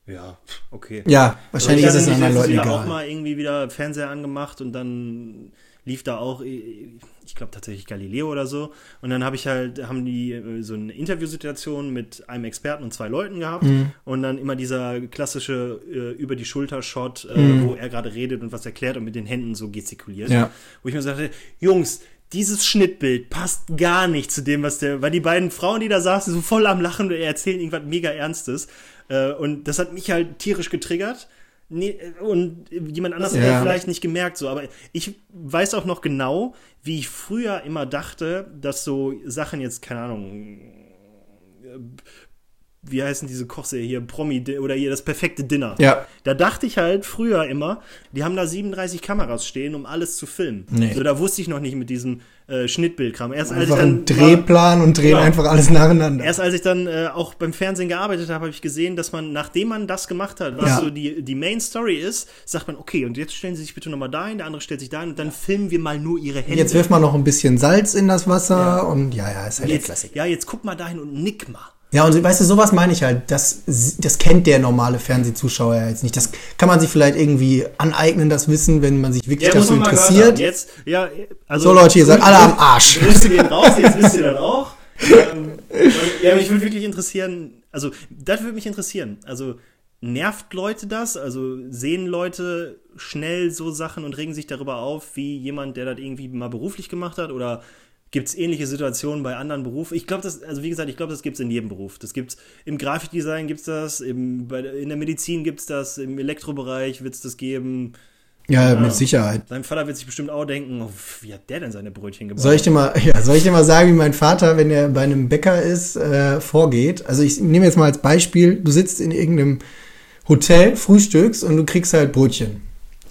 Ja, okay. Ja, wahrscheinlich ist ich es anderen Leuten letztens wieder auch egal. mal irgendwie wieder Fernseher angemacht und dann lief da auch, äh, ich glaube tatsächlich Galileo oder so. Und dann habe ich halt, haben die äh, so eine Interviewsituation mit einem Experten und zwei Leuten gehabt. Mhm. Und dann immer dieser klassische äh, über die Schulter-Shot, äh, Mhm. wo er gerade redet und was erklärt und mit den Händen so gestikuliert. Ja. Wo ich mir sagte, Jungs, dieses Schnittbild passt gar nicht zu dem, was der, weil die beiden Frauen, die da saßen, so voll am Lachen und erzählen irgendwas mega Ernstes. Äh, und das hat mich halt tierisch getriggert. Nee, äh, und jemand anders hat Ja. das vielleicht nicht gemerkt, so. Aber ich weiß auch noch genau, wie ich früher immer dachte, dass so Sachen jetzt, keine Ahnung, äh, wie heißen diese Kochserie hier, Promi oder hier das perfekte Dinner. Ja. Da dachte ich halt früher immer, die haben da 37 Kameras stehen, um alles zu filmen. Nee. So, da wusste ich noch nicht mit diesem äh, Schnittbildkram. Erst als ich Einfach dann einen Drehplan und drehen Genau. einfach alles nacheinander. Erst als ich dann äh, auch beim Fernsehen gearbeitet habe, habe ich gesehen, dass man, nachdem man das gemacht hat, was Ja. so die, die Main Story ist, sagt man, okay, und jetzt stellen Sie sich bitte nochmal dahin, der andere stellt sich dahin und dann filmen wir mal nur Ihre Hände. Jetzt wirft man noch ein bisschen Salz in das Wasser und ja, ja, ist halt der jetzt, Klassiker. ja, jetzt guck mal dahin und nick mal. Ja, und weißt du, sowas meine ich halt. Das, das kennt der normale Fernsehzuschauer ja jetzt nicht. Das kann man sich vielleicht irgendwie aneignen, das Wissen, wenn man sich wirklich dafür interessiert. Jetzt, ja, also. So Leute, ihr seid alle am Arsch. Grüße gehen raus, jetzt wisst ihr das auch. Ähm, ja, mich würde wirklich interessieren, also, das würde mich interessieren. Also, nervt Leute das? Also, sehen Leute schnell so Sachen und regen sich darüber auf, wie jemand, der das irgendwie mal beruflich gemacht hat? Oder gibt es ähnliche Situationen bei anderen Berufen? Ich glaube, das, also wie gesagt, ich glaube, das gibt es in jedem Beruf. Das gibt's im Grafikdesign gibt es das, im, bei, in der Medizin gibt es das, im Elektrobereich wird es das geben. Ja, mit Sicherheit. Sein Vater wird sich bestimmt auch denken, oh, wie hat der denn seine Brötchen gebaut? Soll ich dir mal, <laughs> ja, soll ich dir mal sagen, wie mein Vater, wenn er bei einem Bäcker ist, äh, vorgeht? Also ich nehme jetzt mal als Beispiel, du sitzt in irgendeinem Hotel, frühstückst und du kriegst halt Brötchen.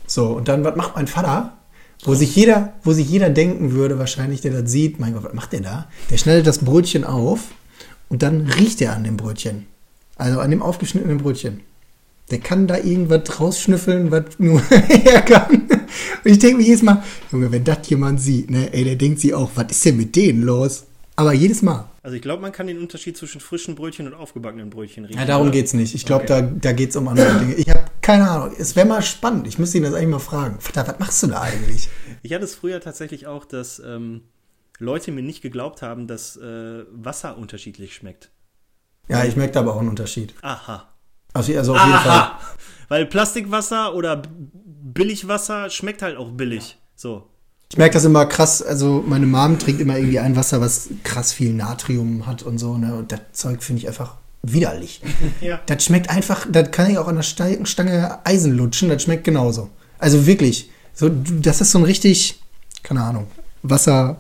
So, und dann, was macht mein Vater? Wo sich jeder, wo sich jeder denken würde, wahrscheinlich, der das sieht, mein Gott, was macht der da? Der schneidet das Brötchen auf und dann riecht er an dem Brötchen. Also an dem aufgeschnittenen Brötchen. Der kann da irgendwas rausschnüffeln, was nur <laughs> er kann. Und ich denke mir jedes Mal, Junge, wenn das jemand sieht, ne, ey, der denkt sich auch, was ist denn mit denen los? Aber jedes Mal. Also ich glaube, man kann den Unterschied zwischen frischen Brötchen und aufgebackenen Brötchen riechen. Ja, darum oder? geht's nicht. Ich glaube, da, da geht's um andere Dinge. Ich habe keine Ahnung. Es wäre mal spannend. Ich müsste ihn das eigentlich mal fragen. Vater, was machst du da eigentlich? Ich hatte es früher tatsächlich auch, dass ähm, Leute mir nicht geglaubt haben, dass äh, Wasser unterschiedlich schmeckt. Ja, ich merke da aber auch einen Unterschied. Aha. Also, also auf jeden Fall. Aha. Weil Plastikwasser oder Billigwasser schmeckt halt auch billig. So. Ich merke das immer krass. Also, meine Mom trinkt immer irgendwie ein Wasser, was krass viel Natrium hat und so. Ne? Und das Zeug finde ich einfach widerlich. <laughs> Ja. Das schmeckt einfach, das kann ich auch an der Stange Eisen lutschen, das schmeckt genauso. Also wirklich, so, das ist so ein richtig, keine Ahnung, Wasser,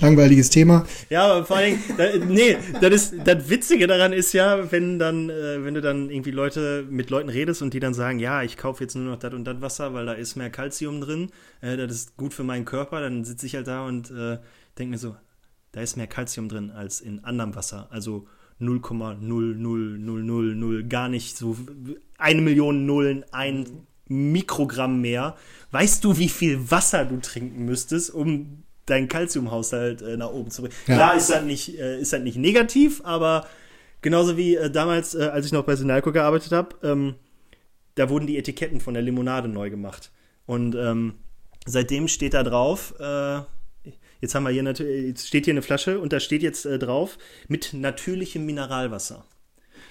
langweiliges Thema. Ja, aber vor da, nee, das, ist, das Witzige daran ist ja, wenn dann, äh, wenn du dann irgendwie Leute mit Leuten redest und die dann sagen, ja, ich kaufe jetzt nur noch das und das Wasser, weil da ist mehr Kalzium drin, äh, das ist gut für meinen Körper, dann sitze ich halt da und äh, denke mir so, da ist mehr Kalzium drin als in anderem Wasser. Also 0,00000, gar nicht so eine Million Nullen, ein Mikrogramm mehr. Weißt du, wie viel Wasser du trinken müsstest, um deinen Kalziumhaushalt äh, nach oben zu bringen? Ja. Klar ist das nicht, äh, ist das nicht negativ, aber genauso wie äh, damals, äh, als ich noch bei Sinalco gearbeitet habe, ähm, da wurden die Etiketten von der Limonade neu gemacht. Und ähm, seitdem steht da drauf, äh, jetzt haben wir hier natürlich, jetzt steht hier eine Flasche und da steht jetzt äh, drauf, mit natürlichem Mineralwasser.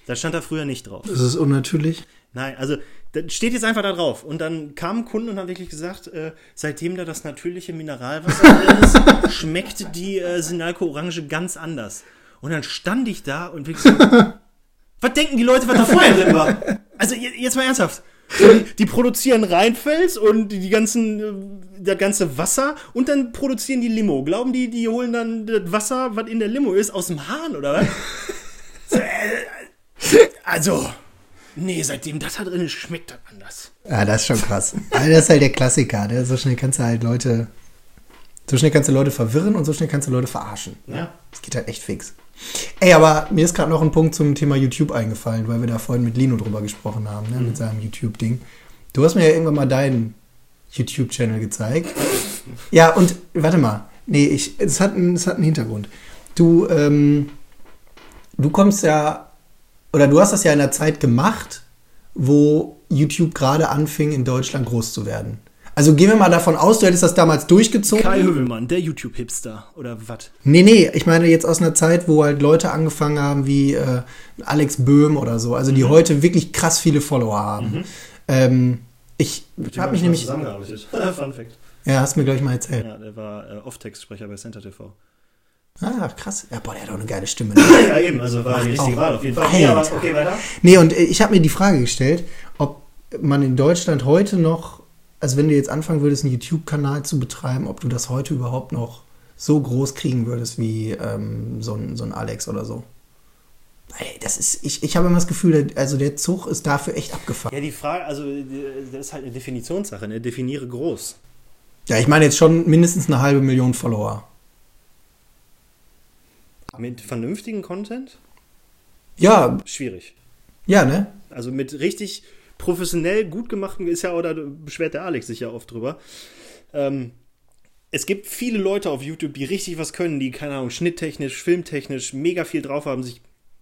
Da stand da früher nicht drauf. Das ist unnatürlich. Nein, also Das steht jetzt einfach da drauf. Und dann kamen Kunden und haben wirklich gesagt, äh, seitdem da das natürliche Mineralwasser drin ist, <laughs> schmeckt die äh, Sinalco Orange ganz anders. Und dann stand ich da und wirklich so, <laughs> was denken die Leute, was da vorher drin war? Also je- jetzt mal ernsthaft. Die, die produzieren Rheinfels und die ganzen, äh, das ganze Wasser und dann produzieren die Limo. Glauben die, die holen dann das Wasser, was in der Limo ist, aus dem Hahn oder was? So, <laughs> also, nee, seitdem das da drin ist, schmeckt das anders. Ja, das ist schon krass. Also das ist halt der Klassiker. Ne? So schnell kannst du halt Leute. So schnell kannst du Leute verwirren und so schnell kannst du Leute verarschen. Ja. Das geht halt echt fix. Ey, aber mir ist gerade noch ein Punkt zum Thema YouTube eingefallen, weil wir da vorhin mit Lino drüber gesprochen haben, ne? mit seinem YouTube-Ding. Du hast mir ja irgendwann mal deinen YouTube-Channel gezeigt. Ja, und warte mal. Nee, ich, es, hat, einen- es hat einen Hintergrund. Du, ähm, du kommst ja, oder du hast das ja in der Zeit gemacht, wo YouTube gerade anfing, in Deutschland groß zu werden. Also gehen wir mal davon aus, du hättest das damals durchgezogen. Kai Hövelmann, der YouTube-Hipster oder was? Nee, nee, ich meine jetzt aus einer Zeit, wo halt Leute angefangen haben wie äh, Alex Böhm oder so, also die heute wirklich krass viele Follower haben. Ähm, ich habe mich nämlich, zusammengearbeitet. <laughs> Fun Fact. ja, hast mir gleich mal erzählt. Ja, der war äh, Off-Text-Sprecher bei Center TV. Ah, krass. Ja, boah, der hat auch eine geile Stimme. <laughs> Ne? Ja, eben, also war die richtige. Wahl auf jeden Fall. Alter. Aber okay, weiter. Nee, und äh, ich habe mir die Frage gestellt, ob man in Deutschland heute noch, also wenn du jetzt anfangen würdest, einen YouTube-Kanal zu betreiben, ob du das heute überhaupt noch so groß kriegen würdest wie ähm, so, ein, so ein Alex oder so. Ey, das ist, ich, ich habe immer das Gefühl, also der Zug ist dafür echt abgefahren. Ja, die Frage, also äh, das ist halt eine Definitionssache, ne? Definiere groß. Ja, ich meine jetzt schon mindestens eine halbe Million Follower. Mit vernünftigen Content? Ja, Schwierig. ja, ne? Also mit richtig professionell gut gemachten ist ja, oder beschwert der Alex sich ja oft drüber. Ähm, es gibt viele Leute auf YouTube, die richtig was können, die, keine Ahnung, schnitttechnisch, filmtechnisch mega viel drauf haben, sich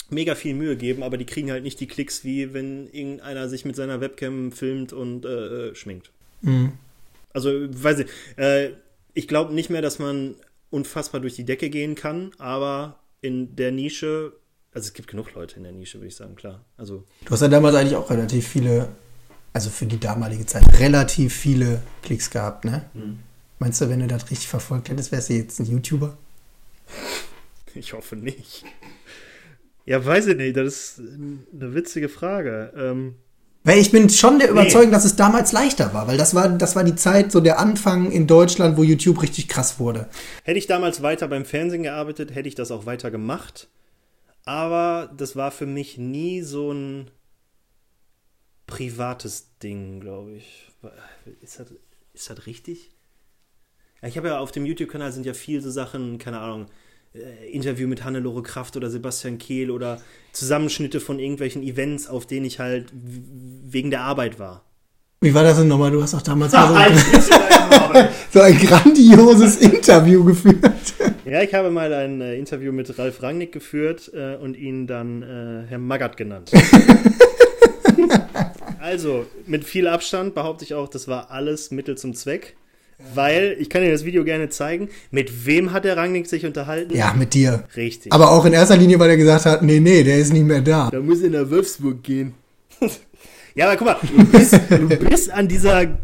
mega viel Mühe geben, aber die kriegen halt nicht die Klicks, wie wenn irgendeiner sich mit seiner Webcam filmt und äh, äh, schminkt. Mhm. Also, weiß ich, äh, ich glaube nicht mehr, dass man unfassbar durch die Decke gehen kann, aber in der Nische, also es gibt genug Leute in der Nische, würde ich sagen, klar. Also, Du hast ja damals eigentlich auch relativ viele, also für die damalige Zeit, relativ viele Klicks gehabt, ne? Meinst du, wenn du das richtig verfolgt hättest, wärst du jetzt ein YouTuber? <laughs> Ich hoffe nicht. Ja, weiß ich nicht. Das ist eine witzige Frage. Ähm, Weil ich bin schon der Nee. Überzeugung, dass es damals leichter war, weil das war, das war die Zeit, so der Anfang in Deutschland, wo YouTube richtig krass wurde. hätte ich damals weiter beim Fernsehen gearbeitet, hätte ich das auch weiter gemacht. Aber das war für mich nie so ein privates Ding, glaube ich. Ist das, ist das richtig? Ich habe ja auf dem YouTube-Kanal sind ja viel so Sachen, keine Ahnung, äh, Interview mit Hannelore Kraft oder Sebastian Kehl oder Zusammenschnitte von irgendwelchen Events, auf denen ich halt wegen der Arbeit war. Wie war das denn nochmal? Du hast doch damals <laughs> mal so ein, <laughs> so ein grandioses Interview geführt. Ja, ich habe mal ein äh, Interview mit Ralf Rangnick geführt äh, und ihn dann äh, Herr Magath genannt. <laughs> also, mit viel Abstand behaupte ich auch, das war alles Mittel zum Zweck. Weil, ich kann dir das Video gerne zeigen, mit wem hat der Rangnick sich unterhalten? Ja, mit dir. Richtig. Aber auch in erster Linie, weil er gesagt hat, nee, nee, der ist nicht mehr da. da muss in der Wolfsburg gehen. <laughs> ja, aber guck mal, du bist, du bist an dieser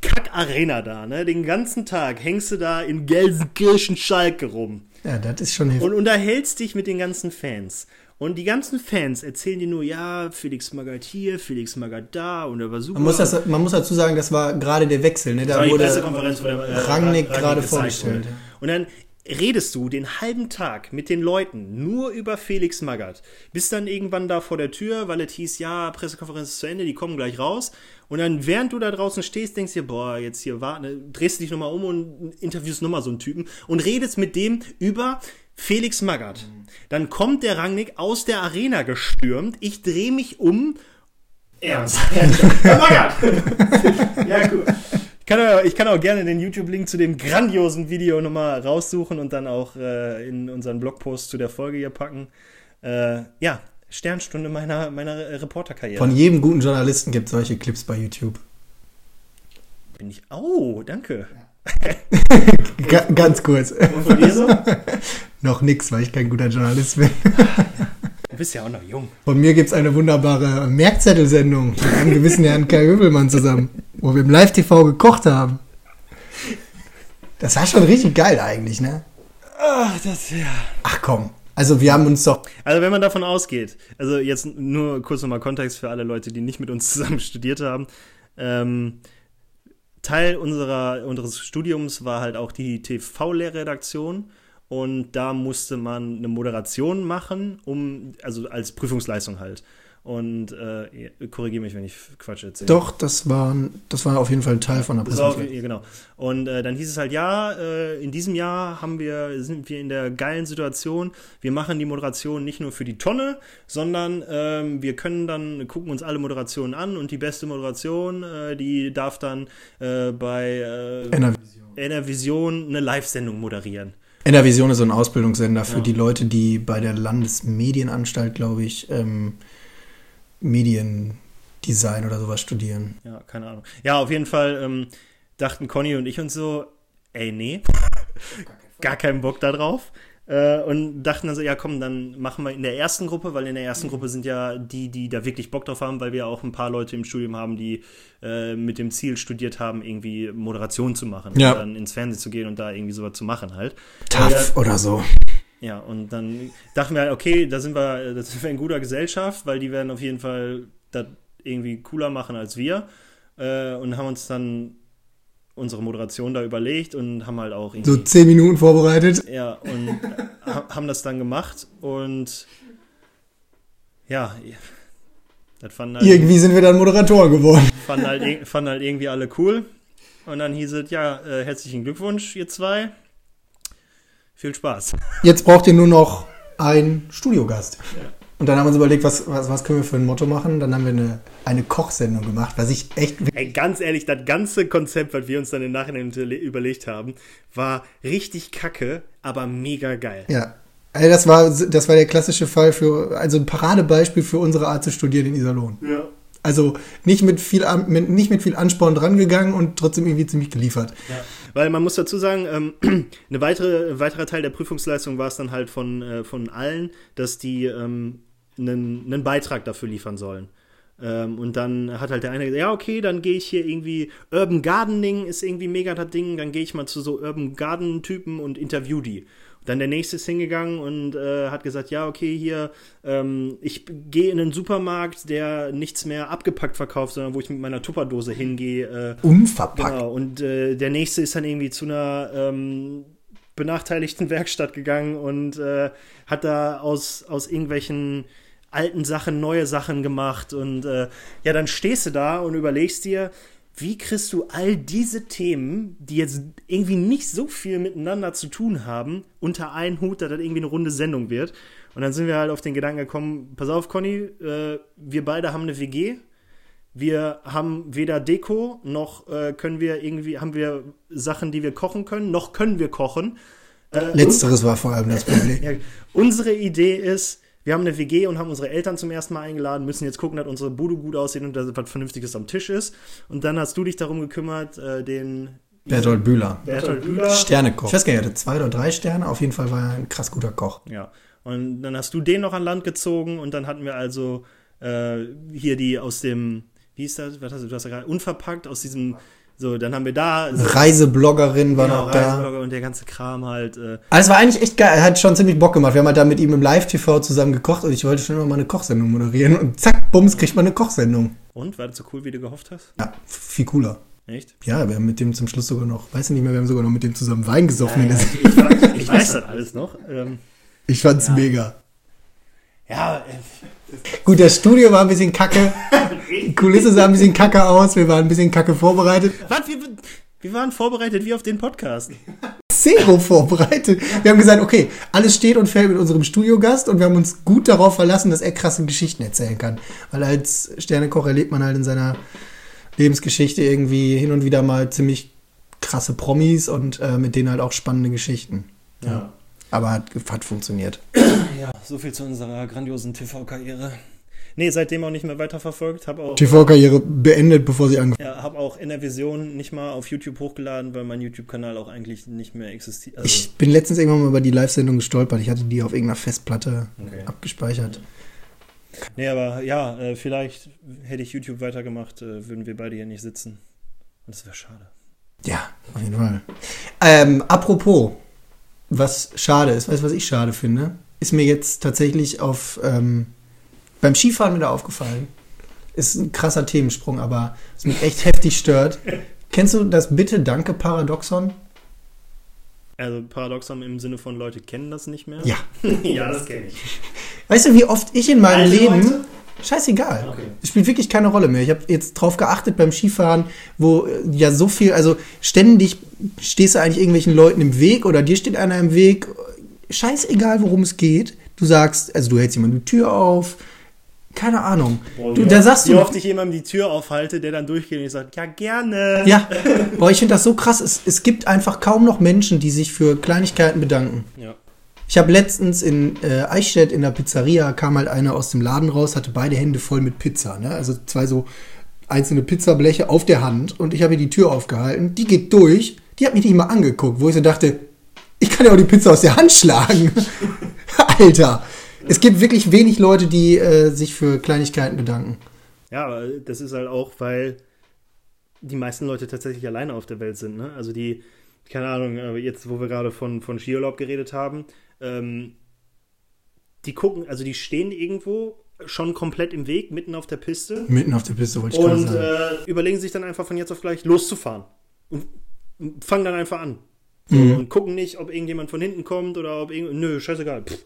Kack-Arena da, ne? Den ganzen Tag hängst du da in Gelsenkirchen-Schalke rum. Ja, das ist schon heftig. und unterhältst dich mit den ganzen Fans. Und die ganzen Fans erzählen dir nur, ja, Felix Magath hier, Felix Magath da und er war super. Man muss, das, man muss dazu sagen, das war gerade der Wechsel. Ne? Da wurde Pressekonferenz, wo der, äh, Rangnick gerade vorgestellt. wurde. Und dann redest du den halben Tag mit den Leuten nur über Felix Magath. Bist dann irgendwann da vor der Tür, weil es hieß, ja, Pressekonferenz ist zu Ende, die kommen gleich raus. Und dann, während du da draußen stehst, denkst du dir, boah, jetzt hier warten, drehst du dich nochmal um und interviewst nochmal so einen Typen und redest mit dem über Felix Magath. Dann kommt der Rangnick aus der Arena gestürmt, ich drehe mich um. Ernst. <laughs> Herr Magath! ja, cool. Ich kann, auch, ich kann auch gerne den YouTube-Link zu dem grandiosen Video nochmal raussuchen und dann auch äh, in unseren Blogpost zu der Folge hier packen. Äh, ja, Sternstunde meiner, meiner Reporterkarriere. Von jedem guten Journalisten gibt es solche Clips bei YouTube. Bin ich. Oh, danke. Ga <laughs> ganz kurz. Und von dir so? <laughs> Noch nix, weil ich kein guter Journalist bin. bist ja auch noch jung. Von mir gibt es eine wunderbare Merkzettelsendung mit einem gewissen Herrn Kai Höbelmann zusammen, wo wir im Live-TV gekocht haben. Das war schon richtig geil eigentlich, ne? Ach, das ja. Ach komm. Also wir haben uns doch. Also wenn man davon ausgeht, also jetzt nur kurz nochmal Kontext für alle Leute, die nicht mit uns zusammen studiert haben. Ähm, Teil unserer, unseres Studiums war halt auch die TV-Lehrredaktion und da musste man eine Moderation machen, um, also als Prüfungsleistung halt. Und äh, korrigiere mich, wenn ich Quatsch erzähle. Doch, das war, das war auf jeden Fall ein Teil von der Präsentation. ja, genau. Und äh, dann hieß es halt, ja, äh, in diesem Jahr haben wir, sind wir in der geilen Situation, wir machen die Moderation nicht nur für die Tonne, sondern ähm, wir können dann, gucken uns alle Moderationen an und die beste Moderation, äh, die darf dann äh, bei äh, NRV. NRVision eine Live-Sendung moderieren. NRVision ist so ein Ausbildungssender für Ja. die Leute, die bei der Landesmedienanstalt, glaube ich, ähm, Mediendesign oder sowas studieren. Ja, keine Ahnung. Ja, auf jeden Fall ähm, dachten Conny und ich uns so, ey, nee, <laughs> gar keinen Bock da drauf. Äh, und dachten dann so, ja komm, dann machen wir in der ersten Gruppe, weil in der ersten Gruppe sind ja die, die da wirklich Bock drauf haben, weil wir auch ein paar Leute im Studium haben, die äh, mit dem Ziel studiert haben, irgendwie Moderation zu machen. Ja. Und dann ins Fernsehen zu gehen und da irgendwie sowas zu machen halt. TAF oder so. Ja, und dann dachten wir, halt, okay, da sind wir, da sind wir in guter Gesellschaft, weil die werden auf jeden Fall das irgendwie cooler machen als wir. Äh, und haben uns dann unsere Moderation da überlegt und haben halt auch irgendwie. So zehn Minuten vorbereitet. ja, und <laughs> ha- haben das dann gemacht und ja, das fanden halt, Irgendwie sind wir dann Moderatoren geworden. fanden halt, fanden halt irgendwie alle cool. Und dann hieß es, ja, äh, herzlichen Glückwunsch, ihr zwei. Viel Spaß. <laughs> Jetzt braucht ihr nur noch einen Studiogast. Und dann haben wir uns überlegt, was, was, was können wir für ein Motto machen. Dann haben wir eine, eine Kochsendung gemacht, was ich echt Ey, ganz ehrlich, das ganze Konzept, was wir uns dann im Nachhinein überle- überlegt haben, war richtig kacke, aber mega geil. Ja. Also das war, das war der klassische Fall für, also ein Paradebeispiel für unsere Art zu studieren in Iserlohn. Ja. Also nicht mit viel, mit, nicht mit viel Ansporn drangegangen und trotzdem irgendwie ziemlich geliefert. Weil man muss dazu sagen, ähm, <clears throat> eine weitere, ein weiterer Teil der Prüfungsleistung war es dann halt von, äh, von allen, dass die ähm, einen, einen Beitrag dafür liefern sollen. Ähm, und dann hat halt der eine gesagt, ja, okay, dann gehe ich hier irgendwie, Urban Gardening ist irgendwie mega das Ding, dann gehe ich mal zu so Urban Garden-Typen und interview die. Dann der nächste ist hingegangen und äh, hat gesagt, ja, okay, hier, ähm, ich gehe in einen Supermarkt, der nichts mehr abgepackt verkauft, sondern wo ich mit meiner Tupperdose hingehe, äh, Unverpackt. Genau, und äh, der nächste ist dann irgendwie zu einer ähm, benachteiligten <laughs> Werkstatt gegangen und äh, hat da aus, aus irgendwelchen alten Sachen neue Sachen gemacht. Und äh, ja, dann stehst du da und überlegst dir, wie kriegst du all diese Themen, die jetzt irgendwie nicht so viel miteinander zu tun haben, unter einen Hut, dass das irgendwie eine runde Sendung wird. Und dann sind wir halt auf den Gedanken gekommen, pass auf, Conny, äh, wir beide haben eine WG, wir haben weder Deko noch äh, können wir irgendwie haben wir Sachen, die wir kochen können, noch können wir kochen. Äh, Letzteres war vor allem das Problem. <laughs> ja, unsere Idee ist, wir haben eine WG und haben unsere Eltern zum ersten Mal eingeladen, müssen jetzt gucken, dass unsere Bude gut aussieht und dass was Vernünftiges am Tisch ist. Und dann hast du dich darum gekümmert, äh, den Bertolt Bühler. Bertolt Bühler. Sternekoch. Ich weiß gar nicht, er hatte zwei oder drei Sterne. Auf jeden Fall war er ein krass guter Koch. Ja. Und dann hast du den noch an Land gezogen und dann hatten wir also äh, hier die aus dem, wie ist das? Was hast du, du hast ja gerade unverpackt aus diesem, so, dann haben wir da so, Reisebloggerin war genau, noch da. Reiseblogger und der ganze Kram halt. Äh, Also es war eigentlich echt geil. Er hat schon ziemlich Bock gemacht. Wir haben halt da mit ihm im Live-TV zusammen gekocht und ich wollte schon immer mal eine Kochsendung moderieren. Und zack, bums, kriegt man eine Kochsendung. und war das so cool, wie du gehofft hast? Ja, viel cooler. Echt? Ja, wir haben mit dem zum Schluss sogar noch, weiß ich nicht mehr, wir haben sogar noch mit dem zusammen Wein gesoffen. in der ich, weiß, ich <laughs> weiß das alles noch. Ähm, Ich fand's mega. ja, äh, Gut, das Studio war ein bisschen kacke. <laughs> Die Kulisse sah ein bisschen kacke aus. Wir waren ein bisschen kacke vorbereitet. was, wir, wir waren vorbereitet wie auf den Podcast. Zero vorbereitet. Wir haben gesagt, okay, alles steht und fällt mit unserem Studiogast und wir haben uns gut darauf verlassen, dass er krasse Geschichten erzählen kann. Weil als Sternekoch erlebt man halt in seiner Lebensgeschichte irgendwie hin und wieder mal ziemlich krasse Promis und äh, mit denen halt auch spannende Geschichten. Aber hat, hat funktioniert. Ja, so viel zu unserer grandiosen TV-Karriere. Nee, seitdem auch nicht mehr weiterverfolgt. Hab auch, TV-Karriere beendet, bevor sie angefangen ja, hab auch in der Vision nicht mal auf YouTube hochgeladen, weil mein YouTube-Kanal auch eigentlich nicht mehr existiert. Also, Ich bin letztens irgendwann mal über die Live-Sendung gestolpert. Ich hatte die auf irgendeiner Festplatte Okay. abgespeichert. nee, aber ja, äh, vielleicht hätte ich YouTube weitergemacht, äh, würden wir beide hier nicht sitzen. Und das wäre schade. Ja, auf jeden Fall. Ähm, apropos, was schade ist, weißt du, was ich schade finde? Ist mir jetzt tatsächlich auf ähm, beim Skifahren wieder aufgefallen. Ist ein krasser Themensprung, aber was mich echt heftig stört. Kennst du das Bitte-Danke-Paradoxon? Also Paradoxon im Sinne von Leute kennen das nicht mehr? Ja. <laughs> ja, das kenne ich. Weißt du, wie oft ich in meinem Alte Leben. Leute? Scheißegal. Okay. Es spielt wirklich keine Rolle mehr. Ich habe jetzt drauf geachtet beim Skifahren, wo äh, ja so viel, also ständig stehst du eigentlich irgendwelchen Leuten im Weg oder dir steht einer im Weg. Scheißegal, worum es geht. Du sagst, also du hältst jemandem die Tür auf. Keine Ahnung. Boah, du, wie da sagst Wie du. oft ich jemandem die Tür aufhalte, der dann durchgeht und ich sage, ja, gerne. Ja, boah, ich finde das so krass. Es, es gibt einfach kaum noch Menschen, die sich für Kleinigkeiten bedanken. Ja. Ich habe letztens in äh, Eichstätt in der Pizzeria kam halt einer aus dem Laden raus, hatte beide Hände voll mit Pizza, ne? Also zwei so einzelne Pizzableche auf der Hand und ich habe ihr die Tür aufgehalten. Die geht durch, die hat mich nicht mal angeguckt, wo ich so dachte, ich kann ja auch die Pizza aus der Hand schlagen. <laughs> Alter, es gibt wirklich wenig Leute, die äh, sich für Kleinigkeiten bedanken. Ja, das ist halt auch, weil die meisten Leute tatsächlich alleine auf der Welt sind. Ne? Also die, keine Ahnung, aber jetzt, wo wir gerade von, von Skiurlaub geredet haben, ähm, die gucken, also die stehen irgendwo schon komplett im Weg, mitten auf der Piste Mitten auf der Piste wollte ich gerade und sagen. äh, überlegen sich dann einfach von jetzt auf gleich loszufahren. Und fangen dann einfach an. Mhm. Und gucken nicht, ob irgendjemand von hinten kommt oder ob irgend. Nö, scheißegal. Pff.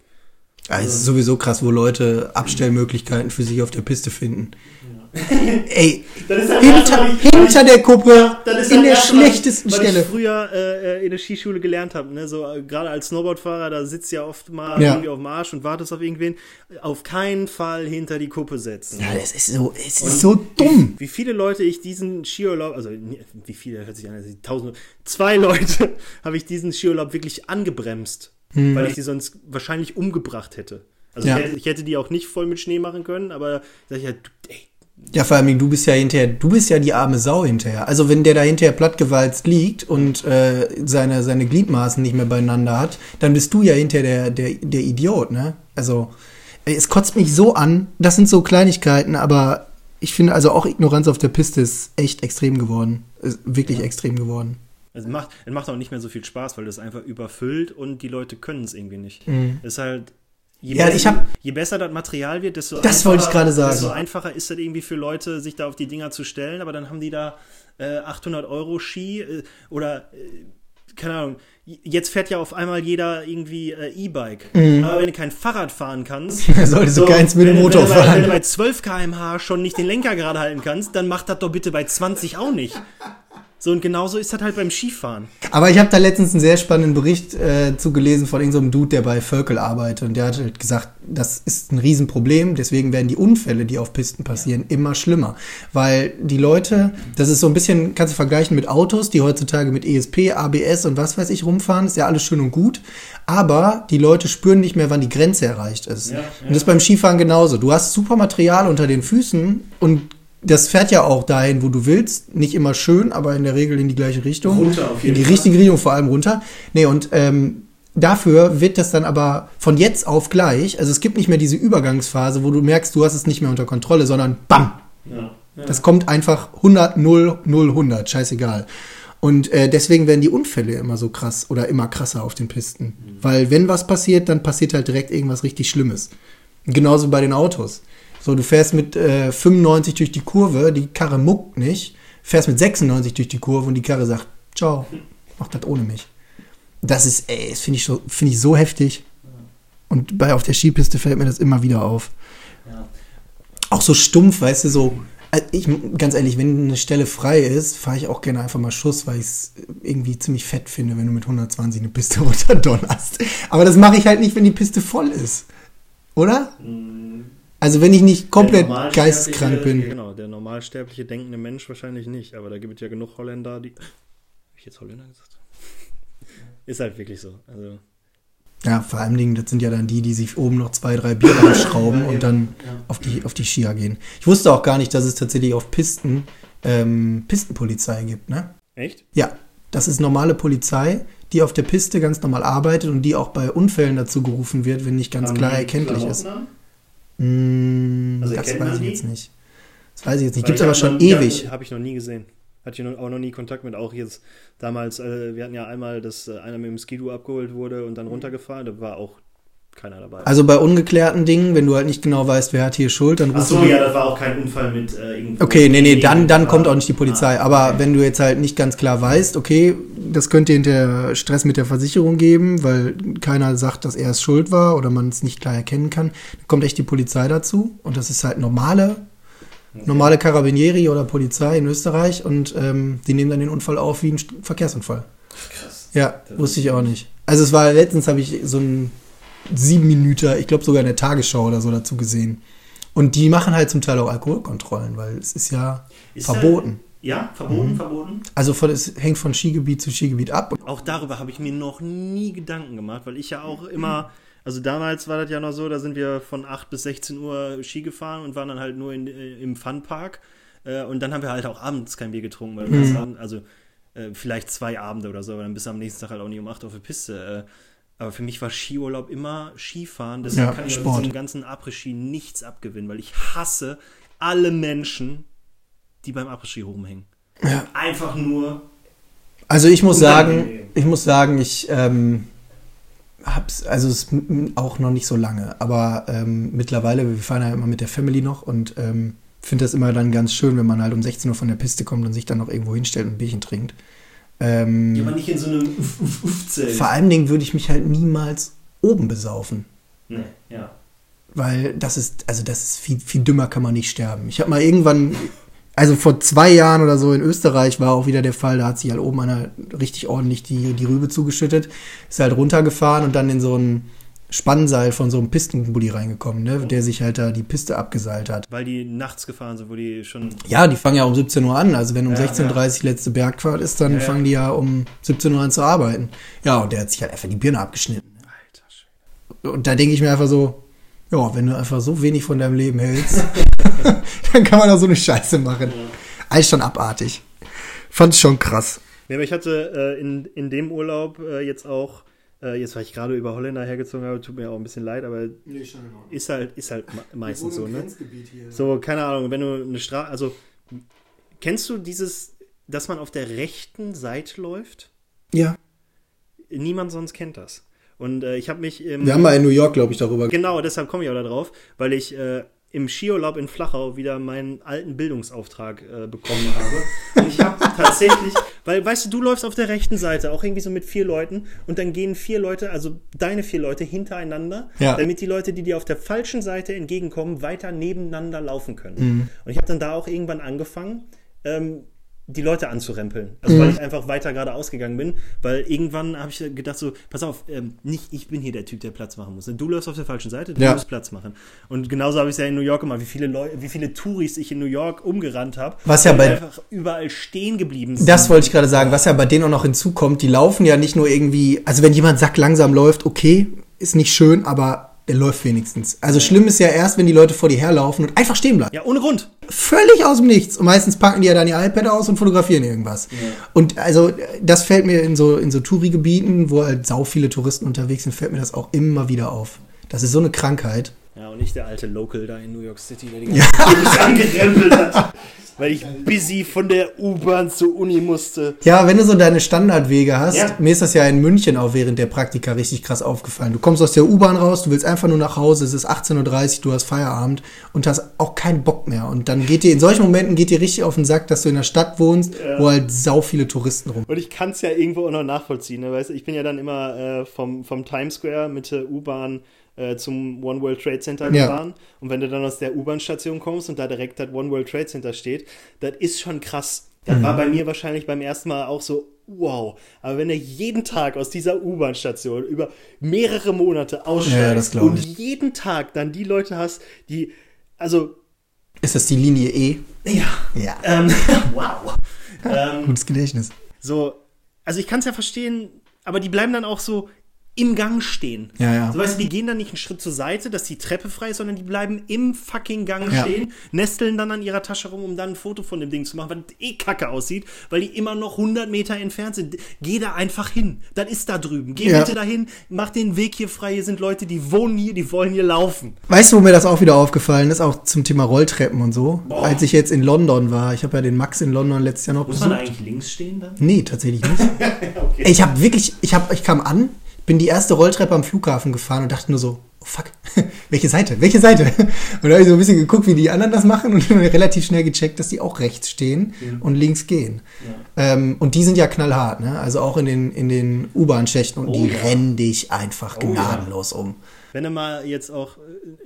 Ja, es ist sowieso krass, wo Leute Abstellmöglichkeiten für sich auf der Piste finden. Ey, <laughs> Das halt hinter, nicht- hinter der Kuppe, Das ist in halt der schlechtesten weil Stelle. ich früher äh, äh, in der Skischule gelernt habe, ne? so äh, gerade als Snowboardfahrer, da sitzt ja oft mal Ja. irgendwie auf dem Arsch und wartest auf irgendwen. Auf keinen Fall hinter die Kuppe setzen. Ja, das ist so, es ist so dumm. Wie viele Leute ich diesen Skiurlaub, also wie viele hört sich an, also tausend, zwei Leute <laughs> habe ich diesen Skiurlaub wirklich angebremst, weil ich die sonst wahrscheinlich umgebracht hätte. Also Ja. ich, hätte, die auch nicht voll mit Schnee machen können, aber sag ich halt, ey, Ja, vor allem, du bist ja hinterher, du bist ja die arme Sau hinterher. Also wenn der da hinterher plattgewalzt liegt und äh, seine, seine Gliedmaßen nicht mehr beieinander hat, dann bist du ja hinterher der, der, der Idiot, ne? Also, es kotzt mich so an. Das sind so Kleinigkeiten, aber ich finde also auch Ignoranz auf der Piste ist echt extrem geworden. Ist wirklich extrem geworden. Es macht, es macht auch nicht mehr so viel Spaß, weil das einfach überfüllt und die Leute können es irgendwie nicht. Es ist halt. Je, Mhm. Ja, besser, ich hab- je besser das Material wird, desto Das wollte ich gerade sagen. Desto einfacher ist das irgendwie für Leute, sich da auf die Dinger zu stellen, aber dann haben die da äh, 800 Euro Ski äh, oder äh, keine Ahnung. Jetzt fährt ja auf einmal jeder irgendwie äh, E-Bike. Aber wenn du kein Fahrrad fahren kannst, <laughs> Solltest du keins mit dem wenn, Motor wenn, du bei- Wenn fahren. du bei 12 km/h schon nicht den Lenker gerade halten kannst, dann mach das doch bitte bei 20 auch nicht. So, und genauso ist das halt beim Skifahren. Aber ich habe da letztens einen sehr spannenden Bericht äh, zugelesen von irgendeinem so Dude, der bei Völkel arbeitet. Und der hat halt gesagt, das ist ein Riesenproblem. Deswegen werden die Unfälle, die auf Pisten passieren, immer schlimmer. Weil die Leute, das ist so ein bisschen, kannst du vergleichen mit Autos, die heutzutage mit ESP, ABS und was weiß ich rumfahren. Ist ja alles schön und gut. Aber die Leute spüren nicht mehr, wann die Grenze erreicht ist. Ja, ja. Und das ist beim Skifahren genauso. Du hast super Material unter den Füßen und das fährt ja auch dahin, wo du willst. Nicht immer schön, aber in der Regel in die gleiche Richtung. Runter auf jeden In die Fall. richtige Richtung, vor allem runter. Nee, und ähm, dafür wird das dann aber von jetzt auf gleich, also es gibt nicht mehr diese Übergangsphase, wo du merkst, du hast es nicht mehr unter Kontrolle, sondern BAM! Ja. Das kommt einfach 100, 0, 0, 100, scheißegal. Und äh, deswegen werden die Unfälle immer so krass oder immer krasser auf den Pisten. Weil wenn was passiert, dann passiert halt direkt irgendwas richtig Schlimmes. Genauso bei den Autos. So, du fährst mit äh, 95 durch die Kurve, die Karre muckt nicht, fährst mit 96 durch die Kurve und die Karre sagt, ciao, mach das ohne mich. Das ist, ey, das finde ich, so, finde ich so heftig. Und bei auf der Skipiste fällt mir das immer wieder auf Ja. auch so stumpf, weißt du, so. Also Ich, ganz ehrlich, wenn eine Stelle frei ist, fahre ich auch gerne einfach mal Schuss, weil ich es irgendwie ziemlich fett finde, wenn du mit 120 eine Piste <laughs> runterdonnerst. Aber das mache ich halt nicht, wenn die Piste voll ist. Oder? Also wenn ich nicht komplett geisteskrank bin. Genau, der normalsterbliche denkende Mensch wahrscheinlich nicht, aber da gibt es ja genug Holländer, die. Hab ich jetzt Holländer gesagt? Ist halt wirklich so. Also, Ja, vor allen Dingen, das sind ja dann die, die sich oben noch zwei, drei Bier reinschrauben und dann auf die, auf die Skier gehen. Ich wusste auch gar nicht, dass es tatsächlich auf Pisten ähm, Pistenpolizei gibt, ne? Echt? Ja, das ist normale Polizei, die auf der Piste ganz normal arbeitet und die auch bei Unfällen dazu gerufen wird, wenn nicht ganz Haben klar erkenntlich ist. Klamotten Mm, Also das weiß ich jetzt nicht. Das weiß ich jetzt nicht. Gibt es aber schon noch- ewig. Habe ich noch nie gesehen. Hatte ich auch noch nie Kontakt mit. Auch jetzt damals, äh, wir hatten ja einmal, dass äh, einer mit dem Skidu abgeholt wurde und dann runtergefahren. Da war auch keiner dabei. Also bei ungeklärten Dingen, wenn du halt nicht genau weißt, wer hat hier Schuld, dann rufst du Achso, die- ja, das war auch kein Unfall mit äh, irgendwo. Okay, nee, nee, dann, dann Ah, kommt auch nicht die Polizei. ah, Aber okay. wenn du jetzt halt nicht ganz klar weißt, okay, das könnte hinter Stress mit der Versicherung geben, weil keiner sagt, dass er es schuld war oder man es nicht klar erkennen kann, dann kommt echt die Polizei dazu. Und das ist halt normale, normale Carabinieri oder Polizei in Österreich und ähm, die nehmen dann den Unfall auf wie ein St- Verkehrsunfall. Krass. Ja, Das wusste ich auch nicht. Also es war letztens habe ich so ein sieben Minuten, ich glaube sogar in der Tagesschau oder so dazu gesehen. Und die machen halt zum Teil auch Alkoholkontrollen, weil es ist ja Ist verboten. Da, ja, verboten, verboten. Also von, es hängt von Skigebiet zu Skigebiet ab. Auch darüber habe ich mir noch nie Gedanken gemacht, weil ich ja auch immer, also damals war das ja noch so, da sind wir von 8 bis 16 Uhr Ski gefahren und waren dann halt nur in, äh, im Funpark. Äh, und dann haben wir halt auch abends kein Bier getrunken, weil du kannst abend, also äh, vielleicht zwei Abende oder so, aber dann bist du am nächsten Tag halt auch nicht um 8 auf der Piste. Aber für mich war Skiurlaub immer Skifahren. Deswegen Ja, kann ich Sport. diesem ganzen Après-Ski nichts abgewinnen, weil ich hasse alle Menschen, die beim Après-Ski rumhängen. Ja. Einfach nur Also ich muss sagen, ich muss sagen, ich ähm, hab's, also es auch noch nicht so lange, aber ähm, mittlerweile, wir fahren ja immer mit der Family noch und ähm, finde das immer dann ganz schön, wenn man halt um 16 Uhr von der Piste kommt und sich dann noch irgendwo hinstellt und ein Bierchen trinkt. Ähm, Ja, aber nicht in so einem Uff-Uff-Uff-Zelt. vor allen Dingen würde ich mich halt niemals oben besaufen. Nee, ja. Weil das ist, also das ist viel, viel dümmer kann man nicht sterben. Ich habe mal irgendwann, also vor zwei Jahren oder so in Österreich war auch wieder der Fall, da hat sich halt oben einer richtig ordentlich die, die Rübe zugeschüttet, ist halt runtergefahren und dann in so ein Spannseil von so einem Pistenbully reingekommen, ne, der sich halt da die Piste abgeseilt hat. Weil die nachts gefahren sind, wo die schon. Ja, die fangen ja um 17 Uhr an. Also wenn um Ja, 16.30 Uhr letzte Bergfahrt ist, dann Ja, ja. fangen die ja um 17 Uhr an zu arbeiten. Ja, und der hat sich halt einfach die Birne abgeschnitten. Alter Schwede. Und da denke ich mir einfach so, ja, wenn du einfach so wenig von deinem Leben hältst, <laughs> dann kann man da so eine Scheiße machen. Alles schon abartig. Fand's schon krass. Nee, aber ich hatte äh, in, in dem Urlaub äh, jetzt auch, äh, jetzt weil ich gerade über Holländer hergezogen habe, tut mir auch ein bisschen leid, aber ist halt, ist halt me- meistens so, ne? So, keine Ahnung, wenn du eine Straße, also kennst du dieses, dass man auf der rechten Seite läuft? Ja. Niemand sonst kennt das. Und äh, ich habe mich im, Wir haben mal in New York, glaube ich, darüber Genau, deshalb komme ich auch da drauf, weil ich äh, im Skiurlaub in Flachau wieder meinen alten Bildungsauftrag äh, bekommen habe. Und <laughs> ich habe tatsächlich, weil, weißt du, du läufst auf der rechten Seite, auch irgendwie so mit vier Leuten, und dann gehen vier Leute, also deine vier Leute hintereinander, Ja. damit die Leute, die dir auf der falschen Seite entgegenkommen, weiter nebeneinander laufen können. Mhm. Und ich habe dann da auch irgendwann angefangen, ähm, die Leute anzurempeln. Also weil ich einfach weiter geradeaus gegangen bin, weil irgendwann habe ich gedacht so, pass auf, ähm, nicht ich bin hier der Typ, der Platz machen muss. Du läufst auf der falschen Seite, du Ja. musst Platz machen. Und genauso habe ich es ja in New York gemacht, wie viele Leute, wie viele Touris ich in New York umgerannt habe, Was ja die bei- einfach überall stehen geblieben sind. Das wollte ich gerade sagen, was ja bei denen auch noch hinzukommt, die laufen ja nicht nur irgendwie, also wenn jemand sack langsam läuft, okay, ist nicht schön, aber der läuft wenigstens. Also schlimm ist ja erst, wenn die Leute vor dir herlaufen und einfach stehen bleiben. ja, ohne Grund. Völlig aus dem Nichts. Und meistens packen die ja dann ihr iPad aus und fotografieren irgendwas. Und also das fällt mir in so, in so Touri-Gebieten, wo halt sau viele Touristen unterwegs sind, fällt mir das auch immer wieder auf. Das ist so eine Krankheit. Ja, und nicht der alte Local da in New York City, der die <laughs> ganze Zeit angerempelt hat, weil ich busy von der U-Bahn zur Uni musste. Ja, wenn du so deine Standardwege hast, Ja. mir ist das ja in München auch während der Praktika richtig krass aufgefallen. Du kommst aus der U-Bahn raus, du willst einfach nur nach Hause, es ist 18.30 Uhr, du hast Feierabend und hast auch keinen Bock mehr. Und dann geht dir, in solchen Momenten geht dir richtig auf den Sack, dass du in einer Stadt wohnst, wo halt sau viele Touristen rum. Und ich kann es ja irgendwo auch noch nachvollziehen. Ne? Weißt, du, ich bin ja dann immer äh, vom, vom Times Square mit der U-Bahn äh, zum One World Trade Center Ja. gefahren. Und wenn du dann aus der U-Bahn-Station kommst und da direkt das One World Trade Center steht, das ist schon krass. Das Mhm. war bei mir wahrscheinlich beim ersten Mal auch so, wow. Aber wenn du jeden Tag aus dieser U-Bahn-Station über mehrere Monate Ja, das aussteigst glaub und jeden Tag dann die Leute hast, die, also, Ist das die Linie E? ja, Ja. ähm, <laughs> wow. <laughs> ähm, Gutes Gedächtnis. so, also ich kann es ja verstehen, aber die bleiben dann auch so im Gang stehen. Ja, ja. So, weißt du, die gehen dann nicht einen Schritt zur Seite, dass die Treppe frei ist, sondern die bleiben im fucking Gang Ja. stehen, nesteln dann an ihrer Tasche rum, um dann ein Foto von dem Ding zu machen, weil das eh kacke aussieht, weil die immer noch 100 Meter entfernt sind. Geh da einfach hin. Das ist da drüben. Geh Ja. bitte dahin, mach den Weg hier frei. Hier sind Leute, die wohnen hier, die wollen hier laufen. Weißt du, wo mir das auch wieder aufgefallen ist, auch zum Thema Rolltreppen und so? Boah. Als ich jetzt in London war, ich habe ja den Max in London letztes Jahr noch Muss man besucht. eigentlich links stehen dann? Nee, tatsächlich nicht. <laughs> Ey, Ich habe wirklich, ich, hab, ich kam an, bin die erste Rolltreppe am Flughafen gefahren und dachte nur so, oh fuck, <laughs> welche Seite, welche Seite? Und da habe ich so ein bisschen geguckt, wie die anderen das machen und <laughs> dann relativ schnell gecheckt, dass die auch rechts stehen und links gehen. Ähm, und die sind ja knallhart, ne? Also auch in den, in den U-Bahn-Schächten und Oh die ja. rennen dich einfach Oh ja. gnadenlos um. Wenn du mal jetzt auch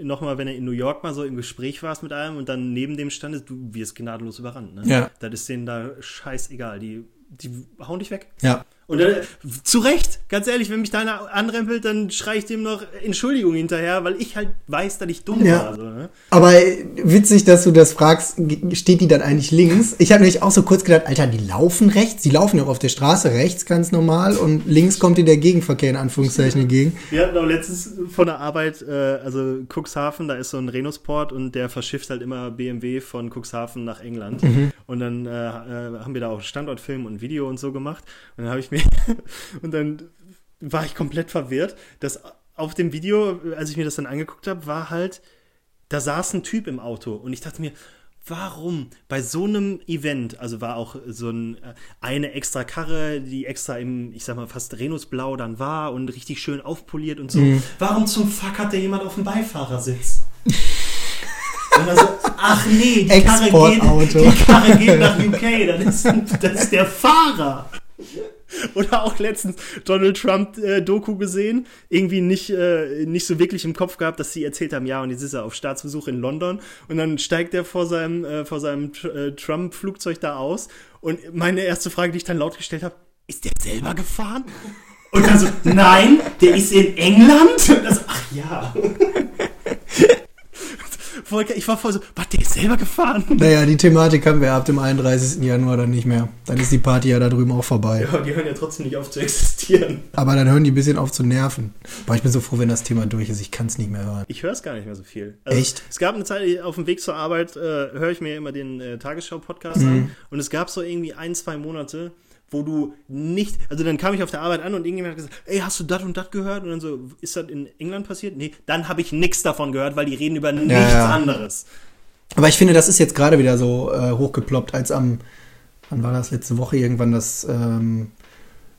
nochmal, wenn du in New York mal so im Gespräch warst mit einem und dann neben dem standest, du wirst gnadenlos überrannt. Ne? Ja. Das ist denen da scheißegal. Die, die hauen dich weg. Ja. Und dann, zu Recht, ganz ehrlich, wenn mich da einer anrempelt, dann schrei ich dem noch Entschuldigung hinterher, weil ich halt weiß, dass ich dumm Ja. war. So, ne? Aber witzig, dass du das fragst, steht die dann eigentlich links? Ich habe nämlich auch so kurz gedacht, Alter, die laufen rechts, die laufen ja auch auf der Straße rechts ganz normal und links kommt dir der Gegenverkehr in Anführungszeichen entgegen. Wir hatten auch letztens von der Arbeit, äh, also Cuxhaven, da ist so ein Renusport und der verschifft halt immer BMW von Cuxhaven nach England. Und dann äh, äh, haben wir da auch Standortfilm und Video und so gemacht. Und dann habe ich mir, <laughs> und dann war ich komplett verwirrt, dass auf dem Video, als ich mir das dann angeguckt habe, war halt, da saß ein Typ im Auto und ich dachte mir, warum bei so einem Event, also war auch so ein, äh, eine extra Karre, die extra im, ich sag mal, fast Renusblau dann war und richtig schön aufpoliert und so. Warum zum Fuck hat da jemand auf dem Beifahrersitz? <laughs> Und dann so, ach nee, die Karre, geht, die Karre geht <laughs> nach UK, das ist, das ist der Fahrer. <laughs> Oder auch letztens Donald Trump äh, gesehen, irgendwie nicht, äh, nicht so wirklich im Kopf gehabt, dass sie erzählt haben, ja, und jetzt ist er auf Staatsbesuch in London und dann steigt er vor seinem, äh, vor seinem äh, Trump-Flugzeug da aus und meine erste Frage, die ich dann laut gestellt habe, ist der selber gefahren? Und dann so, nein, der ist in England? <laughs> Und das, ach ja. <laughs> Volker, ich war voll so, was, der ist selber gefahren? <laughs> Naja, die Thematik haben wir ab dem 31. Januar dann nicht mehr. Dann ist die Party ja da drüben auch vorbei. Ja, die hören ja trotzdem nicht auf zu existieren. Aber dann hören die ein bisschen auf zu nerven. Boah, ich bin so froh, wenn das Thema durch ist. Ich kann es nicht mehr hören. Ich höre es gar nicht mehr so viel. Also, Echt? Es gab eine Zeit, auf dem Weg zur Arbeit äh, höre ich mir immer den äh, Tagesschau-Podcast Mhm. an. Und es gab so irgendwie ein, zwei Monate, wo du nicht, also dann kam ich auf der Arbeit an und irgendjemand hat gesagt, ey, hast du das und das gehört? Und dann so, ist das in England passiert? Nee, dann habe ich nichts davon gehört, weil die reden über nichts ja. anderes. Aber ich finde, das ist jetzt gerade wieder so äh, hochgeploppt, als am, wann war das, letzte Woche irgendwann das, ähm,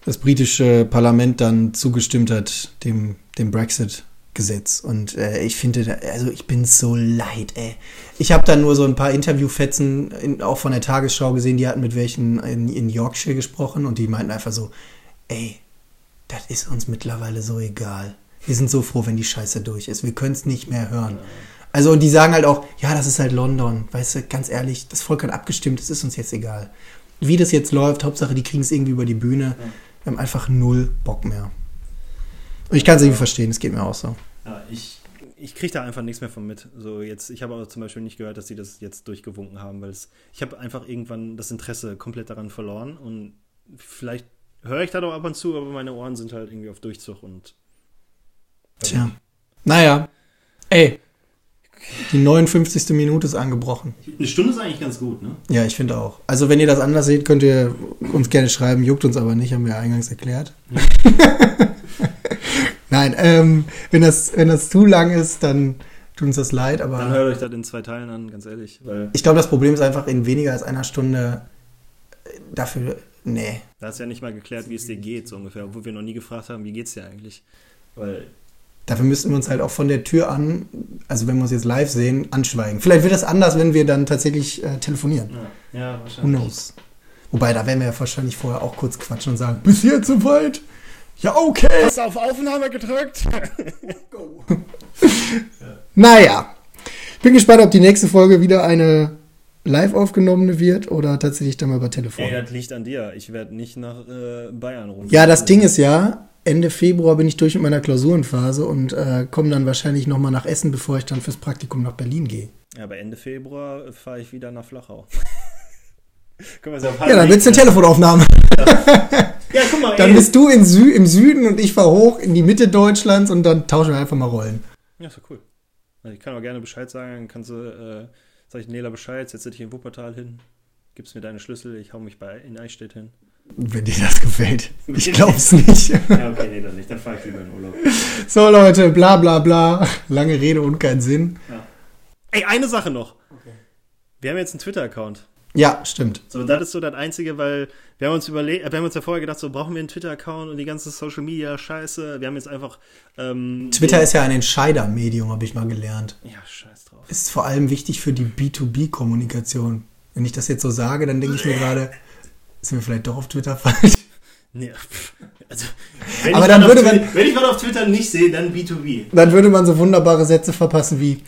das britische Parlament dann zugestimmt hat, dem, dem Brexit-Gesetz. Und äh, ich finde, da- also ich bin so leid, ey. Ich habe dann nur so ein paar Interviewfetzen in, auch von der Tagesschau gesehen, die hatten mit welchen in, in Yorkshire gesprochen und die meinten einfach so, ey, das ist uns mittlerweile so egal. Wir sind so froh, wenn die Scheiße durch ist. Wir können es nicht mehr hören. Also, und die sagen halt auch, ja, das ist halt London. Weißt du, ganz ehrlich, das Volk hat abgestimmt, es ist uns jetzt egal. Wie das jetzt läuft, Hauptsache, die kriegen es irgendwie über die Bühne. Wir haben einfach null Bock mehr. Ich kann es irgendwie verstehen, es geht mir auch so. Ja, ich, ich kriege da einfach nichts mehr von mit. So jetzt, ich habe aber zum Beispiel nicht gehört, dass sie das jetzt durchgewunken haben, weil es, ich habe einfach irgendwann das Interesse komplett daran verloren und vielleicht höre ich da doch ab und zu, aber meine Ohren sind halt irgendwie auf Durchzug und Tja. Naja. Ey. Die 59. Minute ist angebrochen. eine Stunde ist eigentlich ganz gut, ne? Ja, ich finde auch. Also, wenn ihr das anders seht, könnt ihr uns gerne schreiben. Juckt uns aber nicht, haben wir ja eingangs erklärt. <laughs> Nein, ähm, wenn, das, wenn das zu lang ist, dann tut uns das leid. Dann Aber hört euch das in zwei Teilen an, ganz ehrlich, weil ich glaube, das Problem ist einfach in weniger als einer Stunde äh, dafür. Nee. da ist ja nicht mal geklärt, wie es dir geht, so ungefähr, obwohl wir noch nie gefragt haben, wie geht's dir eigentlich? Weil Dafür müssten wir uns halt auch von der Tür an, also wenn wir uns jetzt live sehen, anschweigen. Vielleicht wird das anders, wenn wir dann tatsächlich äh, telefonieren. ja, ja Who wahrscheinlich. knows? Wobei, da werden wir ja wahrscheinlich vorher auch kurz quatschen und sagen, bis jetzt soweit? Ja, okay. Hast du auf Aufnahme gedrückt? <laughs> Naja, ich bin gespannt, ob die nächste Folge wieder eine live aufgenommene wird oder tatsächlich dann mal über Telefon. Ey, das liegt an dir. Ich werde nicht nach äh, Bayern runter. Ja, das Ding ist ja, Ende Februar bin ich durch mit meiner Klausurenphase und äh, komme dann wahrscheinlich nochmal nach Essen, bevor ich dann fürs Praktikum nach Berlin gehe. Ja, aber Ende Februar fahre ich wieder nach Flachau. <laughs> Können wir Ja, dann wird's eine Telefonaufnahme. <laughs> Ja, guck mal, Dann ey. bist du Sü im Süden und ich fahr hoch in die Mitte Deutschlands und dann tauschen wir einfach mal Rollen. Ja, ist doch cool. Also ich kann auch gerne Bescheid sagen, dann kannst du, äh, sag ich Nela Bescheid, setze dich in Wuppertal hin, gibst mir deine Schlüssel, ich hau mich bei in Eichstätt hin. Wenn dir das gefällt. <laughs> Ich glaub's nicht. Ja, okay, nee, dann nicht, dann fahre ich lieber in Urlaub. So Leute, bla bla bla. Lange Rede und kein Sinn. Ey, eine Sache noch. Wir haben jetzt einen Twitter-Account. Ja, stimmt. So, das ist so das Einzige, weil wir haben uns überlegt, wir haben uns ja vorher gedacht, so brauchen wir einen Twitter-Account und die ganze Social-Media-Scheiße. Wir haben jetzt einfach. Ähm, Twitter ist ja ein Entscheidermedium, habe ich mal gelernt. Ja, scheiß drauf. Ist vor allem wichtig für die B2B-Kommunikation. Wenn ich das jetzt so sage, dann denke ich mir gerade, sind wir vielleicht doch auf Twitter <laughs> falsch? Nee, also, wenn Aber ich dann würde auf man- Wenn ich was auf Twitter nicht sehe, dann B2B. Dann würde man so wunderbare Sätze verpassen wie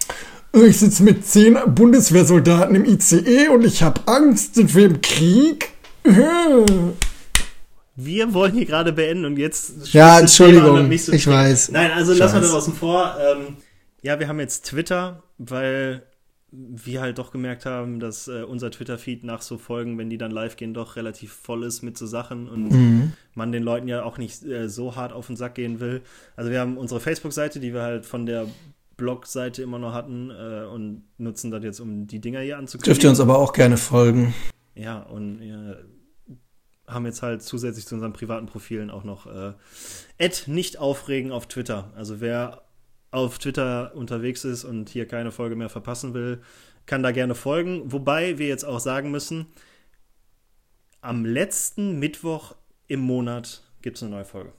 ich sitze mit zehn Bundeswehrsoldaten im ICE und ich habe Angst, sind wir im Krieg? <laughs> Wir wollen hier gerade beenden und jetzt. Ja, Entschuldigung, so ich weiß. Nein, also lassen wir das außen vor. Ähm, ja, wir haben jetzt Twitter, weil wir halt doch gemerkt haben, dass äh, unser Twitter-Feed nach so Folgen, wenn die dann live gehen, doch relativ voll ist mit so Sachen und Mhm. man den Leuten ja auch nicht äh, so hart auf den Sack gehen will. Also wir haben unsere Facebook-Seite, die wir halt von der Blog-Seite immer noch hatten äh, und nutzen das jetzt, um die Dinger hier anzukündigen. Dürft ihr uns aber auch gerne folgen. Ja, und ja, haben jetzt halt zusätzlich zu unseren privaten Profilen auch noch äh, Ad nicht aufregen auf Twitter. Also wer auf Twitter unterwegs ist und hier keine Folge mehr verpassen will, kann da gerne folgen. Wobei wir jetzt auch sagen müssen, am letzten Mittwoch im Monat gibt es eine neue Folge.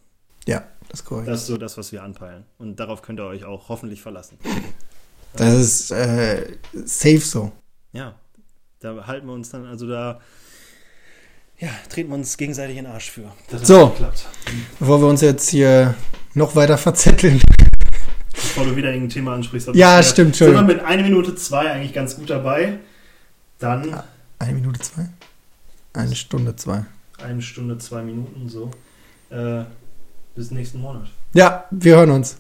Ja, das ist korrekt. Das ist so das, was wir anpeilen. Und darauf könnt ihr euch auch hoffentlich verlassen. <laughs> Das ist äh, safe so. Ja, da halten wir uns dann, also da ja, treten wir uns gegenseitig in den Arsch für. So. Bevor wir uns jetzt hier noch weiter verzetteln. <laughs> Bevor du wieder irgendein Thema ansprichst. Ja, stimmt, Sind wir mit 1 Minute 2 eigentlich ganz gut dabei. Dann Eine Minute zwei? Eine Stunde zwei. eine Stunde, zwei Minuten, so. Äh, bis nächsten Monat. Ja, wir hören uns.